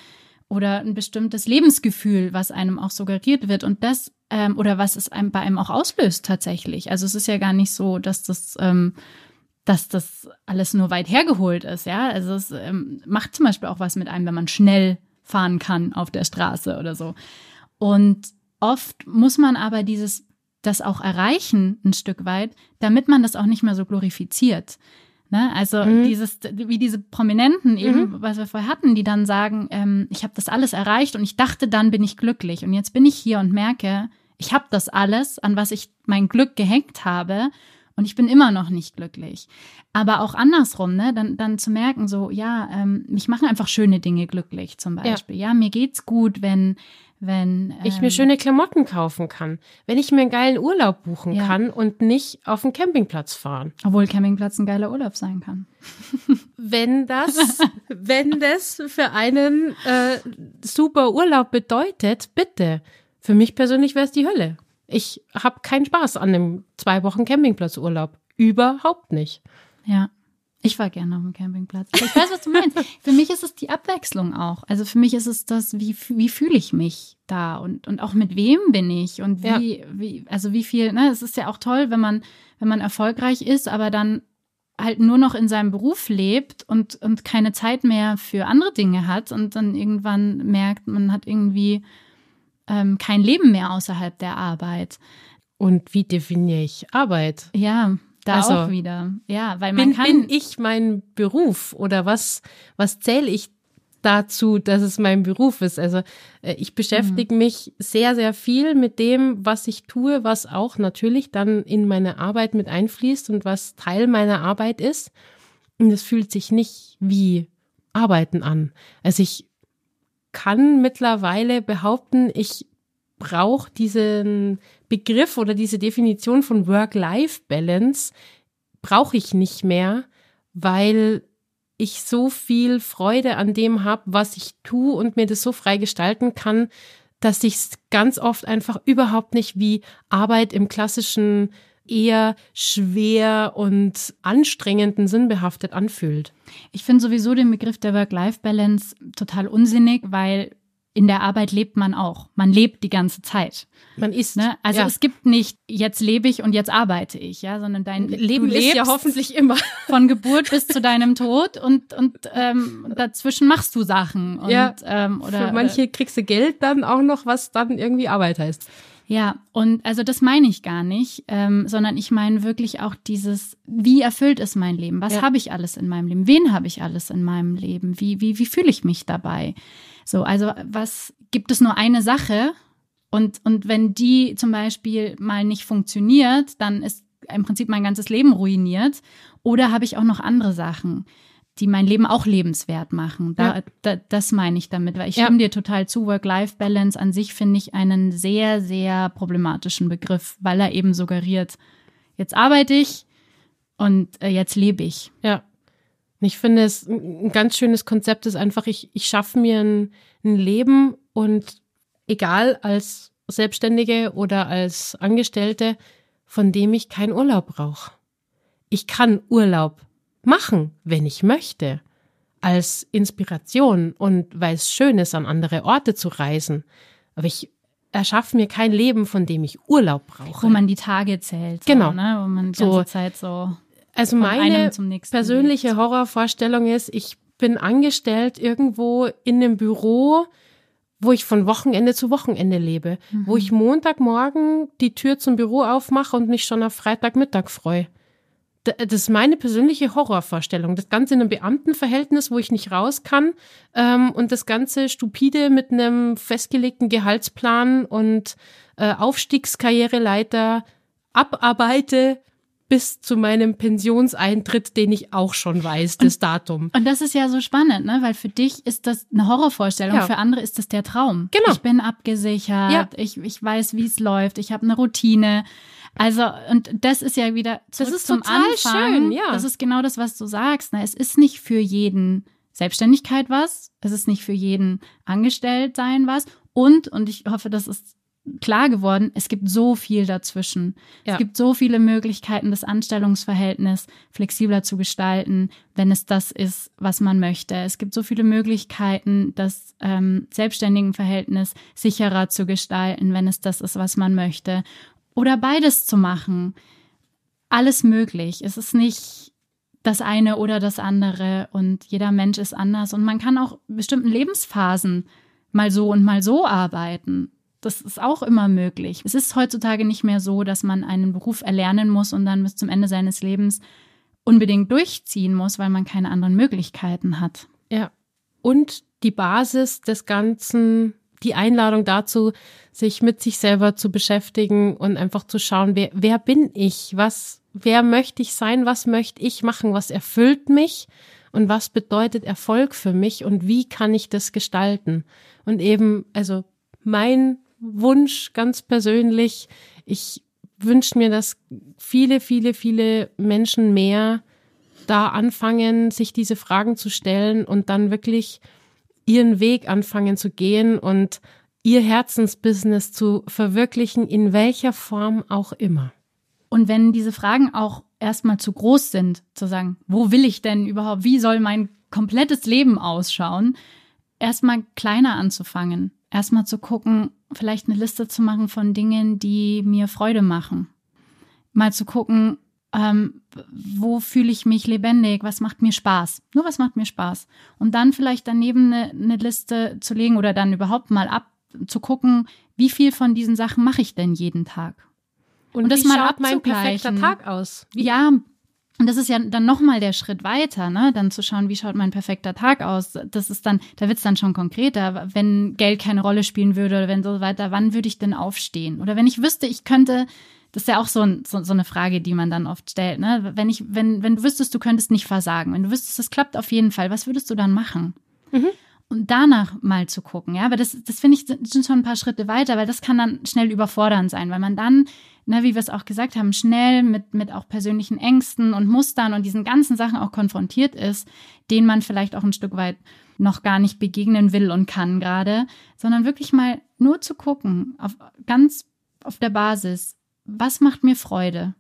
oder ein bestimmtes Lebensgefühl, was einem auch suggeriert wird. Und das, ähm, oder was es einem bei einem auch auslöst tatsächlich. Also es ist ja gar nicht so, dass das, ähm, dass das alles nur weit hergeholt ist, ja. Also es ähm, macht zum Beispiel auch was mit einem, wenn man schnell fahren kann auf der Straße oder so. Und oft muss man aber dieses, das auch erreichen, ein Stück weit, damit man das auch nicht mehr so glorifiziert. Ne? Also Mhm. dieses, wie diese Prominenten eben, was wir vorher hatten, die dann sagen, ähm, ich habe das alles erreicht und ich dachte, dann bin ich glücklich. Und jetzt bin ich hier und merke, ich habe das alles, an was ich mein Glück gehängt habe. Und ich bin immer noch nicht glücklich. Aber auch andersrum, ne, dann, dann zu merken, so, ja, ähm, mich machen einfach schöne Dinge glücklich, zum Beispiel. Ja, ja mir geht's gut, wenn, wenn ähm, ich mir ähm, schöne Klamotten kaufen kann, wenn ich mir einen geilen Urlaub buchen ja. kann und nicht auf den Campingplatz fahren. Obwohl Campingplatz ein geiler Urlaub sein kann. [laughs] wenn das, wenn das für einen äh, super Urlaub bedeutet, bitte. Für mich persönlich wäre es die Hölle. Ich habe keinen Spaß an einem zwei Wochen Campingplatzurlaub. Überhaupt nicht. Ja. Ich war gerne auf dem Campingplatz. Ich weiß, was du meinst. für mich ist es die Abwechslung auch. Also für mich ist es das, wie, wie fühle ich mich da und, und auch mit wem bin ich und wie, ja. wie, also wie viel, ne, es ist ja auch toll, wenn man, wenn man erfolgreich ist, aber dann halt nur noch in seinem Beruf lebt und, und keine Zeit mehr für andere Dinge hat und dann irgendwann merkt, man hat irgendwie ähm, kein Leben mehr außerhalb der Arbeit. Und wie definiere ich Arbeit? Ja, da also, auch wieder. Ja, weil man bin, kann. Bin ich mein Beruf oder was, was zähle ich dazu, dass es mein Beruf ist? Also äh, ich beschäftige mhm. mich sehr, sehr viel mit dem, was ich tue, was auch natürlich dann in meine Arbeit mit einfließt und was Teil meiner Arbeit ist. Und es fühlt sich nicht wie Arbeiten an. Also ich kann mittlerweile behaupten, ich brauche diesen Begriff oder diese Definition von Work-Life-Balance brauche ich nicht mehr, weil ich so viel Freude an dem habe, was ich tue und mir das so frei gestalten kann, dass ich es ganz oft einfach überhaupt nicht wie Arbeit im klassischen eher schwer und anstrengenden Sinn behaftet anfühlt. Ich finde sowieso den Begriff der Work-Life-Balance total unsinnig, weil in der Arbeit lebt man auch. Man lebt die ganze Zeit. Man ist. Ne? Also ja. es gibt nicht, jetzt lebe ich und jetzt arbeite ich, ja, sondern dein Leben ist ja hoffentlich immer. [laughs] Von Geburt bis zu deinem Tod und, und ähm, dazwischen machst du Sachen. Und, ja, ähm, oder, Für manche kriegst du Geld dann auch noch, was dann irgendwie Arbeit heißt. Ja, und also das meine ich gar nicht, ähm, sondern ich meine wirklich auch dieses, wie erfüllt ist mein Leben? Was ja. habe ich alles in meinem Leben? Wen habe ich alles in meinem Leben? Wie, wie, wie fühle ich mich dabei? So, also was gibt es nur eine Sache? Und, und wenn die zum Beispiel mal nicht funktioniert, dann ist im Prinzip mein ganzes Leben ruiniert. Oder habe ich auch noch andere Sachen? Die mein Leben auch lebenswert machen. Da, ja. da, das meine ich damit, weil ich ja. stimme dir total zu. Work-Life-Balance an sich finde ich einen sehr, sehr problematischen Begriff, weil er eben suggeriert, jetzt arbeite ich und äh, jetzt lebe ich. Ja. Ich finde es ein ganz schönes Konzept ist einfach, ich, ich schaffe mir ein, ein Leben und egal als Selbstständige oder als Angestellte, von dem ich keinen Urlaub brauche. Ich kann Urlaub machen, wenn ich möchte, als Inspiration und weil es schön ist, an andere Orte zu reisen. Aber ich erschaffe mir kein Leben, von dem ich Urlaub brauche. Wo man die Tage zählt. Genau. So, ne? Wo man die so, Zeit so. Also meine persönliche geht. Horrorvorstellung ist, ich bin angestellt irgendwo in einem Büro, wo ich von Wochenende zu Wochenende lebe, mhm. wo ich Montagmorgen die Tür zum Büro aufmache und mich schon auf Freitagmittag freue das ist meine persönliche Horrorvorstellung. Das Ganze in einem Beamtenverhältnis, wo ich nicht raus kann ähm, und das Ganze stupide mit einem festgelegten Gehaltsplan und äh, Aufstiegskarriereleiter abarbeite bis zu meinem Pensionseintritt, den ich auch schon weiß, das und, Datum. Und das ist ja so spannend, ne? Weil für dich ist das eine Horrorvorstellung, ja. für andere ist das der Traum. Genau. Ich bin abgesichert, ja. ich, ich weiß, wie es läuft, ich habe eine Routine. Also, und das ist ja wieder zurück das ist zum total Anfang. Schön, ja. Das ist genau das, was du sagst. Ne? Es ist nicht für jeden Selbstständigkeit was, es ist nicht für jeden Angestelltsein was. Und, und ich hoffe, das ist klar geworden, es gibt so viel dazwischen. Ja. Es gibt so viele Möglichkeiten, das Anstellungsverhältnis flexibler zu gestalten, wenn es das ist, was man möchte. Es gibt so viele Möglichkeiten, das ähm, Selbstständigenverhältnis sicherer zu gestalten, wenn es das ist, was man möchte oder beides zu machen. Alles möglich. Es ist nicht das eine oder das andere und jeder Mensch ist anders und man kann auch bestimmten Lebensphasen mal so und mal so arbeiten. Das ist auch immer möglich. Es ist heutzutage nicht mehr so, dass man einen Beruf erlernen muss und dann bis zum Ende seines Lebens unbedingt durchziehen muss, weil man keine anderen Möglichkeiten hat. Ja. Und die Basis des Ganzen die Einladung dazu, sich mit sich selber zu beschäftigen und einfach zu schauen, wer, wer bin ich? Was, wer möchte ich sein? Was möchte ich machen? Was erfüllt mich? Und was bedeutet Erfolg für mich? Und wie kann ich das gestalten? Und eben, also mein Wunsch ganz persönlich, ich wünsche mir, dass viele, viele, viele Menschen mehr da anfangen, sich diese Fragen zu stellen und dann wirklich ihren Weg anfangen zu gehen und ihr Herzensbusiness zu verwirklichen, in welcher Form auch immer. Und wenn diese Fragen auch erstmal zu groß sind, zu sagen, wo will ich denn überhaupt, wie soll mein komplettes Leben ausschauen, erstmal kleiner anzufangen, erstmal zu gucken, vielleicht eine Liste zu machen von Dingen, die mir Freude machen. Mal zu gucken, ähm, wo fühle ich mich lebendig, was macht mir Spaß, nur was macht mir Spaß. Und dann vielleicht daneben eine, eine Liste zu legen oder dann überhaupt mal ab zu gucken, wie viel von diesen Sachen mache ich denn jeden Tag. Und, und das wie mal schaut mein perfekter Tag aus? Wie? Ja, und das ist ja dann nochmal der Schritt weiter, ne? Dann zu schauen, wie schaut mein perfekter Tag aus. Das ist dann, da wird's dann schon konkreter. Wenn Geld keine Rolle spielen würde oder wenn so weiter, wann würde ich denn aufstehen? Oder wenn ich wüsste, ich könnte das ist ja auch so, ein, so, so, eine Frage, die man dann oft stellt. Ne? Wenn, ich, wenn, wenn du wüsstest, du könntest nicht versagen, wenn du wüsstest, es klappt auf jeden Fall, was würdest du dann machen? Mhm. Und danach mal zu gucken, ja, weil das, das finde ich, sind schon ein paar Schritte weiter, weil das kann dann schnell überfordernd sein, weil man dann, ne, wie wir es auch gesagt haben, schnell mit, mit auch persönlichen Ängsten und Mustern und diesen ganzen Sachen auch konfrontiert ist, denen man vielleicht auch ein Stück weit noch gar nicht begegnen will und kann gerade, sondern wirklich mal nur zu gucken, auf ganz auf der Basis, was macht mir Freude?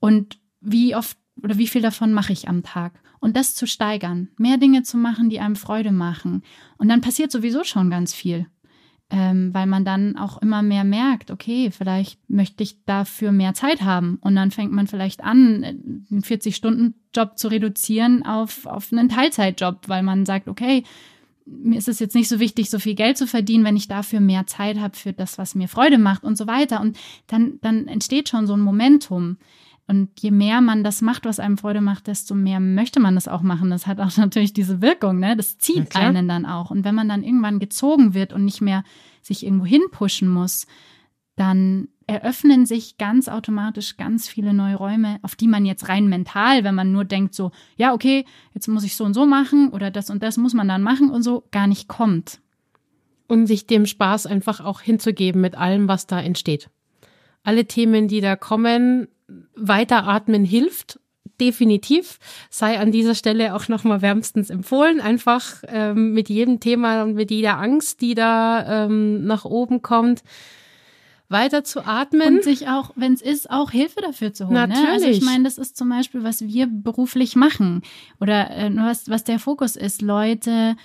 Und wie oft oder wie viel davon mache ich am Tag? Und das zu steigern, mehr Dinge zu machen, die einem Freude machen. Und dann passiert sowieso schon ganz viel, ähm, weil man dann auch immer mehr merkt, okay, vielleicht möchte ich dafür mehr Zeit haben. Und dann fängt man vielleicht an, einen 40-Stunden-Job zu reduzieren auf, auf einen Teilzeitjob, weil man sagt, okay, mir ist es jetzt nicht so wichtig, so viel Geld zu verdienen, wenn ich dafür mehr Zeit habe für das, was mir Freude macht und so weiter. Und dann, dann entsteht schon so ein Momentum. Und je mehr man das macht, was einem Freude macht, desto mehr möchte man das auch machen. Das hat auch [laughs] natürlich diese Wirkung, ne? Das zieht einen dann auch. Und wenn man dann irgendwann gezogen wird und nicht mehr sich irgendwo hinpushen muss, dann eröffnen sich ganz automatisch ganz viele neue Räume, auf die man jetzt rein mental, wenn man nur denkt so, ja, okay, jetzt muss ich so und so machen oder das und das muss man dann machen und so, gar nicht kommt. Und sich dem Spaß einfach auch hinzugeben mit allem, was da entsteht. Alle Themen, die da kommen, weiteratmen hilft definitiv. Sei an dieser Stelle auch nochmal wärmstens empfohlen. Einfach ähm, mit jedem Thema und mit jeder Angst, die da ähm, nach oben kommt, weiter zu atmen. Und sich auch, wenn es ist, auch Hilfe dafür zu holen. Natürlich. Ne? Also ich meine, das ist zum Beispiel, was wir beruflich machen oder äh, was, was der Fokus ist, Leute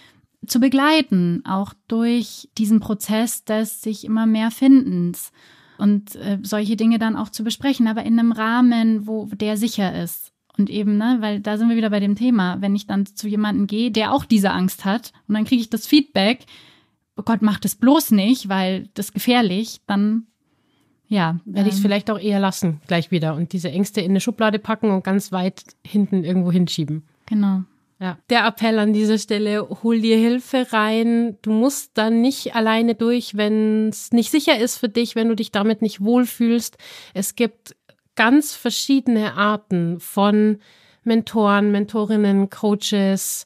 zu begleiten, auch durch diesen Prozess des sich immer mehr Findens und äh, solche Dinge dann auch zu besprechen, aber in einem Rahmen, wo der sicher ist. Und eben, ne, weil da sind wir wieder bei dem Thema, wenn ich dann zu jemandem gehe, der auch diese Angst hat und dann kriege ich das Feedback, oh Gott, mach das bloß nicht, weil das ist gefährlich, dann ja, werde ich es ähm, vielleicht auch eher lassen, gleich wieder. Und diese Ängste in eine Schublade packen und ganz weit hinten irgendwo hinschieben. Genau. Ja. Der Appell an dieser Stelle, hol dir Hilfe rein. Du musst dann nicht alleine durch, wenn es nicht sicher ist für dich, wenn du dich damit nicht wohlfühlst. Es gibt ganz verschiedene Arten von Mentoren, Mentorinnen, Coaches,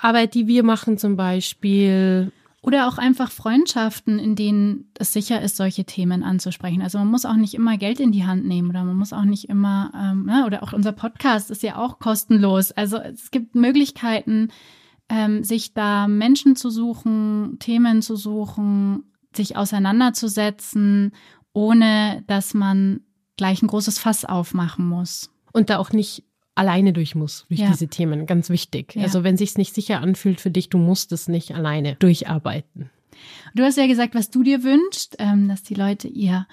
Arbeit, die wir machen zum Beispiel, oder auch einfach Freundschaften, in denen es sicher ist, solche Themen anzusprechen. Also man muss auch nicht immer Geld in die Hand nehmen oder man muss auch nicht immer, ähm, ne, oder auch unser Podcast ist ja auch kostenlos. Also es gibt Möglichkeiten, ähm, sich da Menschen zu suchen, Themen zu suchen, sich auseinanderzusetzen, ohne dass man gleich ein großes Fass aufmachen muss. Und da auch nicht alleine durch muss, durch ja. diese Themen. Ganz wichtig. Ja. Also wenn sich's nicht sicher anfühlt für dich, du musst es nicht alleine durcharbeiten. Du hast ja gesagt, was du dir wünschst, ähm, dass die Leute ihr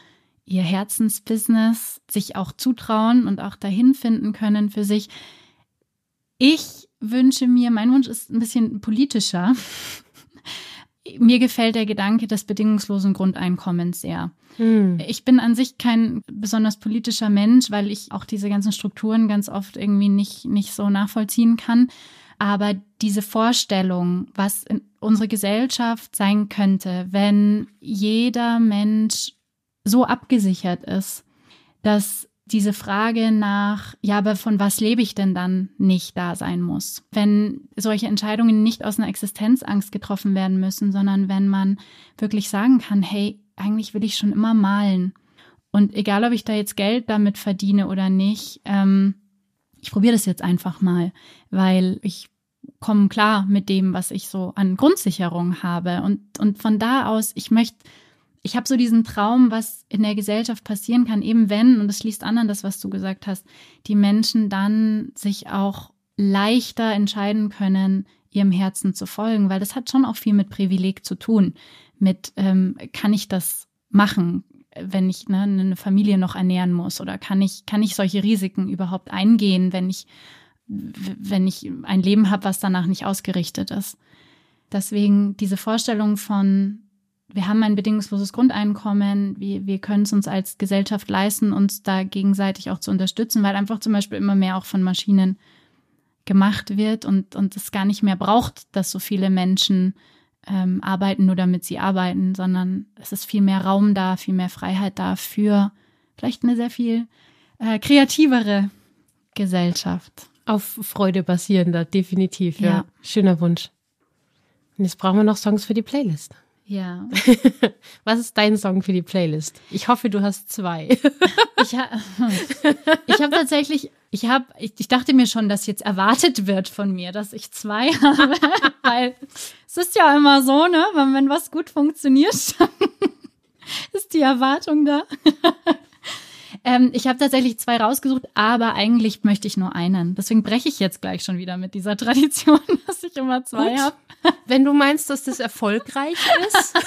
ihr Herzensbusiness sich auch zutrauen und auch dahin finden können für sich. Ich wünsche mir, mein Wunsch ist ein bisschen politischer mir gefällt der Gedanke des bedingungslosen Grundeinkommens sehr. Hm. Ich bin an sich kein besonders politischer Mensch, weil ich auch diese ganzen Strukturen ganz oft irgendwie nicht, nicht so nachvollziehen kann. Aber diese Vorstellung, was in unsere Gesellschaft sein könnte, wenn jeder Mensch so abgesichert ist, dass diese Frage nach, ja, aber von was lebe ich denn dann nicht da sein muss. Wenn solche Entscheidungen nicht aus einer Existenzangst getroffen werden müssen, sondern wenn man wirklich sagen kann, hey, eigentlich will ich schon immer malen. Und egal, ob ich da jetzt Geld damit verdiene oder nicht, ähm, ich probiere das jetzt einfach mal, weil ich komme klar mit dem, was ich so an Grundsicherung habe. Und, und von da aus, ich möchte ich habe so diesen Traum, was in der Gesellschaft passieren kann, eben wenn, und das schließt an an das, was du gesagt hast, die Menschen dann sich auch leichter entscheiden können, ihrem Herzen zu folgen, weil das hat schon auch viel mit Privileg zu tun. Mit, ähm, kann ich das machen, wenn ich ne, eine Familie noch ernähren muss? Oder kann ich, kann ich solche Risiken überhaupt eingehen, wenn ich, wenn ich ein Leben habe, was danach nicht ausgerichtet ist? Deswegen diese Vorstellung von wir haben ein bedingungsloses Grundeinkommen, wir, wir können es uns als Gesellschaft leisten, uns da gegenseitig auch zu unterstützen, weil einfach zum Beispiel immer mehr auch von Maschinen gemacht wird und, und es gar nicht mehr braucht, dass so viele Menschen ähm, arbeiten, nur damit sie arbeiten, sondern es ist viel mehr Raum da, viel mehr Freiheit da für vielleicht eine sehr viel äh, kreativere Gesellschaft. Auf Freude basierender, definitiv, ja. ja. Schöner Wunsch. Und jetzt brauchen wir noch Songs für die Playlist. Ja. [laughs] Was ist dein Song für die Playlist? Ich hoffe, du hast zwei. [laughs] ich ha ich habe tatsächlich, ich habe, ich, ich, dachte mir schon, dass jetzt erwartet wird von mir, dass ich zwei [laughs] habe, weil es ist ja immer so, ne, wenn, wenn was gut funktioniert, ist die Erwartung da. Ähm, ich habe tatsächlich zwei rausgesucht, aber eigentlich möchte ich nur einen. Deswegen breche ich jetzt gleich schon wieder mit dieser [laughs] Tradition, dass ich immer zwei habe. Wenn du meinst, dass das erfolgreich ist. [laughs]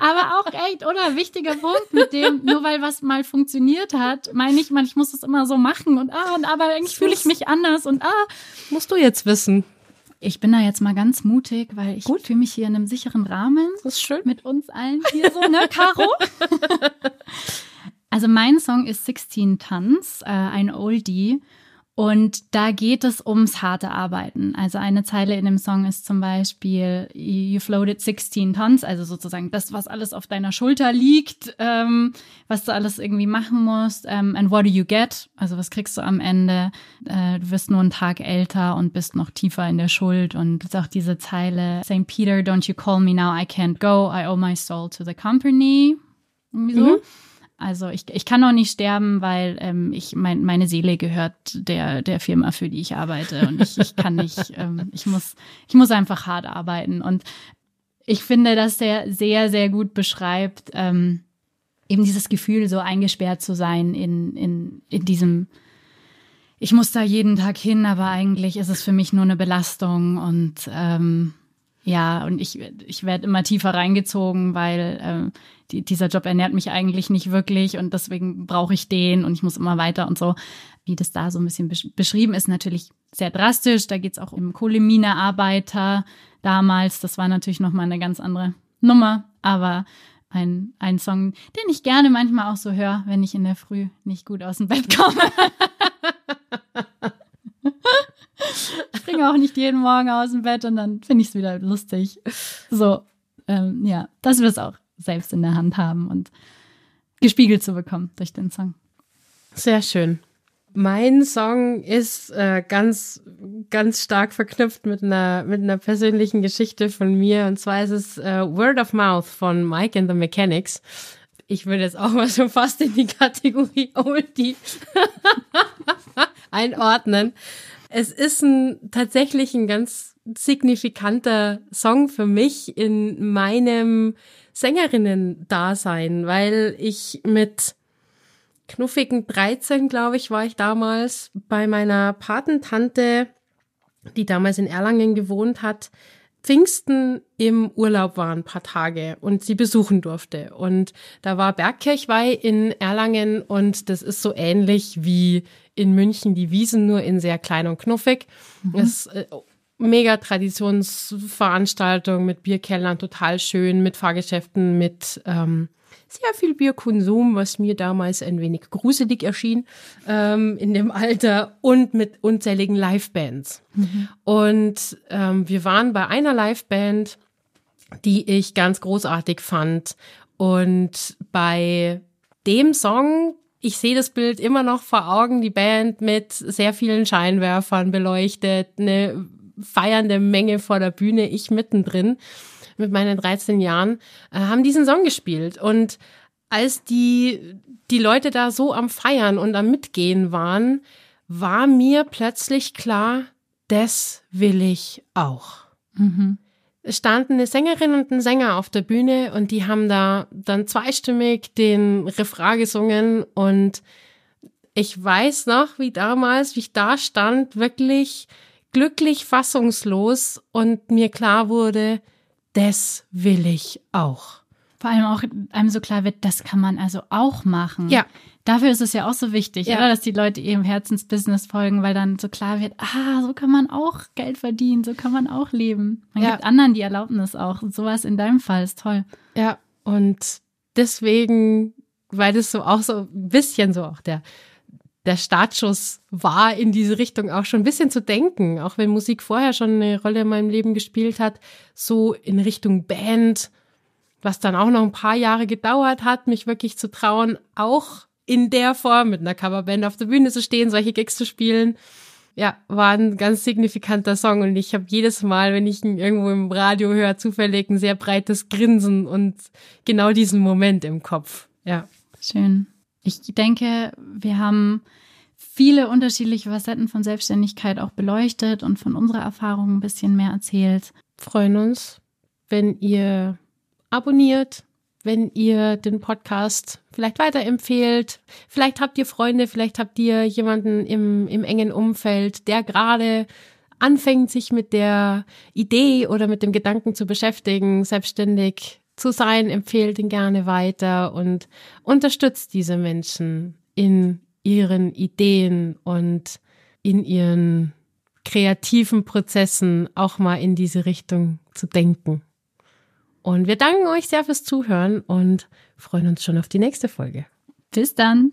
aber auch echt, oder? Wichtiger Punkt mit dem, nur weil was mal funktioniert hat, meine ich, man, ich muss das immer so machen und ah, und aber eigentlich fühle ich mich anders und ah. Musst du jetzt wissen. Ich bin da jetzt mal ganz mutig, weil ich fühle mich hier in einem sicheren Rahmen. Das ist schön. Mit uns allen hier so, ne, Caro? [laughs] also mein Song ist 16 Tons, äh, ein Oldie. Und da geht es ums harte Arbeiten. Also eine Zeile in dem Song ist zum Beispiel You floated 16 tons, also sozusagen das, was alles auf deiner Schulter liegt, ähm, was du alles irgendwie machen musst. Ähm, and what do you get? Also was kriegst du am Ende? Äh, du wirst nur einen Tag älter und bist noch tiefer in der Schuld. Und ist auch diese Zeile St. Peter, don't you call me now, I can't go, I owe my soul to the company. Irgendwie so. Mhm. Also ich, ich kann auch nicht sterben, weil ähm, ich mein, meine Seele gehört der der Firma, für die ich arbeite. Und ich, ich kann nicht, [laughs] ähm, ich muss ich muss einfach hart arbeiten. Und ich finde, dass der sehr sehr gut beschreibt ähm, eben dieses Gefühl, so eingesperrt zu sein in in in diesem ich muss da jeden Tag hin, aber eigentlich ist es für mich nur eine Belastung. Und ähm, ja, und ich, ich werde immer tiefer reingezogen, weil ähm, die, dieser Job ernährt mich eigentlich nicht wirklich und deswegen brauche ich den und ich muss immer weiter und so. Wie das da so ein bisschen beschrieben ist, natürlich sehr drastisch. Da geht's auch um Kohlemine-Arbeiter damals. Das war natürlich nochmal eine ganz andere Nummer, aber ein, ein Song, den ich gerne manchmal auch so höre, wenn ich in der Früh nicht gut aus dem Bett komme. [laughs] auch nicht jeden Morgen aus dem Bett und dann finde ich es wieder lustig. So, ähm, ja, dass wir es auch selbst in der Hand haben und gespiegelt zu bekommen durch den Song. Sehr schön. Mein Song ist äh, ganz, ganz stark verknüpft mit einer, mit einer persönlichen Geschichte von mir. Und zwar ist es äh, Word of Mouth von Mike and the Mechanics. Ich würde jetzt auch mal schon fast in die Kategorie [laughs] Oldie [laughs] einordnen. Es ist ein, tatsächlich ein ganz signifikanter Song für mich in meinem Sängerinnen-Dasein, weil ich mit knuffigen 13, glaube ich, war ich damals bei meiner Patentante, die damals in Erlangen gewohnt hat, Pfingsten im Urlaub war ein paar Tage und sie besuchen durfte. Und da war Bergkirchweih in Erlangen und das ist so ähnlich wie in München die Wiesen, nur in sehr klein und knuffig. Mhm. Das ist äh, mega Traditionsveranstaltung mit Bierkellern, total schön, mit Fahrgeschäften, mit ähm, sehr viel Bierkonsum, was mir damals ein wenig gruselig erschien ähm, in dem Alter und mit unzähligen Livebands. Mhm. Und ähm, wir waren bei einer Liveband, die ich ganz großartig fand. Und bei dem Song, ich sehe das Bild immer noch vor Augen, die Band mit sehr vielen Scheinwerfern beleuchtet, eine feiernde Menge vor der Bühne, ich mittendrin mit meinen 13 Jahren, äh, haben diesen Song gespielt. Und als die, die Leute da so am Feiern und am Mitgehen waren, war mir plötzlich klar, das will ich auch. Mhm. Es standen eine Sängerin und ein Sänger auf der Bühne und die haben da dann zweistimmig den Refrain gesungen und ich weiß noch, wie damals, wie ich da stand, wirklich glücklich fassungslos und mir klar wurde, das will ich auch. Vor allem auch einem so klar wird, das kann man also auch machen. Ja. Dafür ist es ja auch so wichtig, ja. oder? dass die Leute ihrem Herzensbusiness folgen, weil dann so klar wird, ah, so kann man auch Geld verdienen, so kann man auch leben. Man ja. gibt anderen die Erlaubnis auch. Und sowas in deinem Fall ist toll. Ja, und deswegen, weil das so auch so ein bisschen so auch der der Startschuss war, in diese Richtung auch schon ein bisschen zu denken, auch wenn Musik vorher schon eine Rolle in meinem Leben gespielt hat, so in Richtung Band, was dann auch noch ein paar Jahre gedauert hat, mich wirklich zu trauen, auch in der Form mit einer Coverband auf der Bühne zu stehen, solche Gigs zu spielen. Ja, war ein ganz signifikanter Song und ich habe jedes Mal, wenn ich ihn irgendwo im Radio höre, zufällig ein sehr breites Grinsen und genau diesen Moment im Kopf. Ja. Schön. Ich denke, wir haben viele unterschiedliche Facetten von Selbstständigkeit auch beleuchtet und von unserer Erfahrung ein bisschen mehr erzählt. Freuen uns, wenn ihr abonniert, wenn ihr den Podcast vielleicht weiterempfehlt. Vielleicht habt ihr Freunde, vielleicht habt ihr jemanden im, im engen Umfeld, der gerade anfängt, sich mit der Idee oder mit dem Gedanken zu beschäftigen, selbstständig zu sein, empfehlt ihn gerne weiter und unterstützt diese Menschen in ihren Ideen und in ihren kreativen Prozessen auch mal in diese Richtung zu denken. Und wir danken euch sehr fürs Zuhören und freuen uns schon auf die nächste Folge. Bis dann.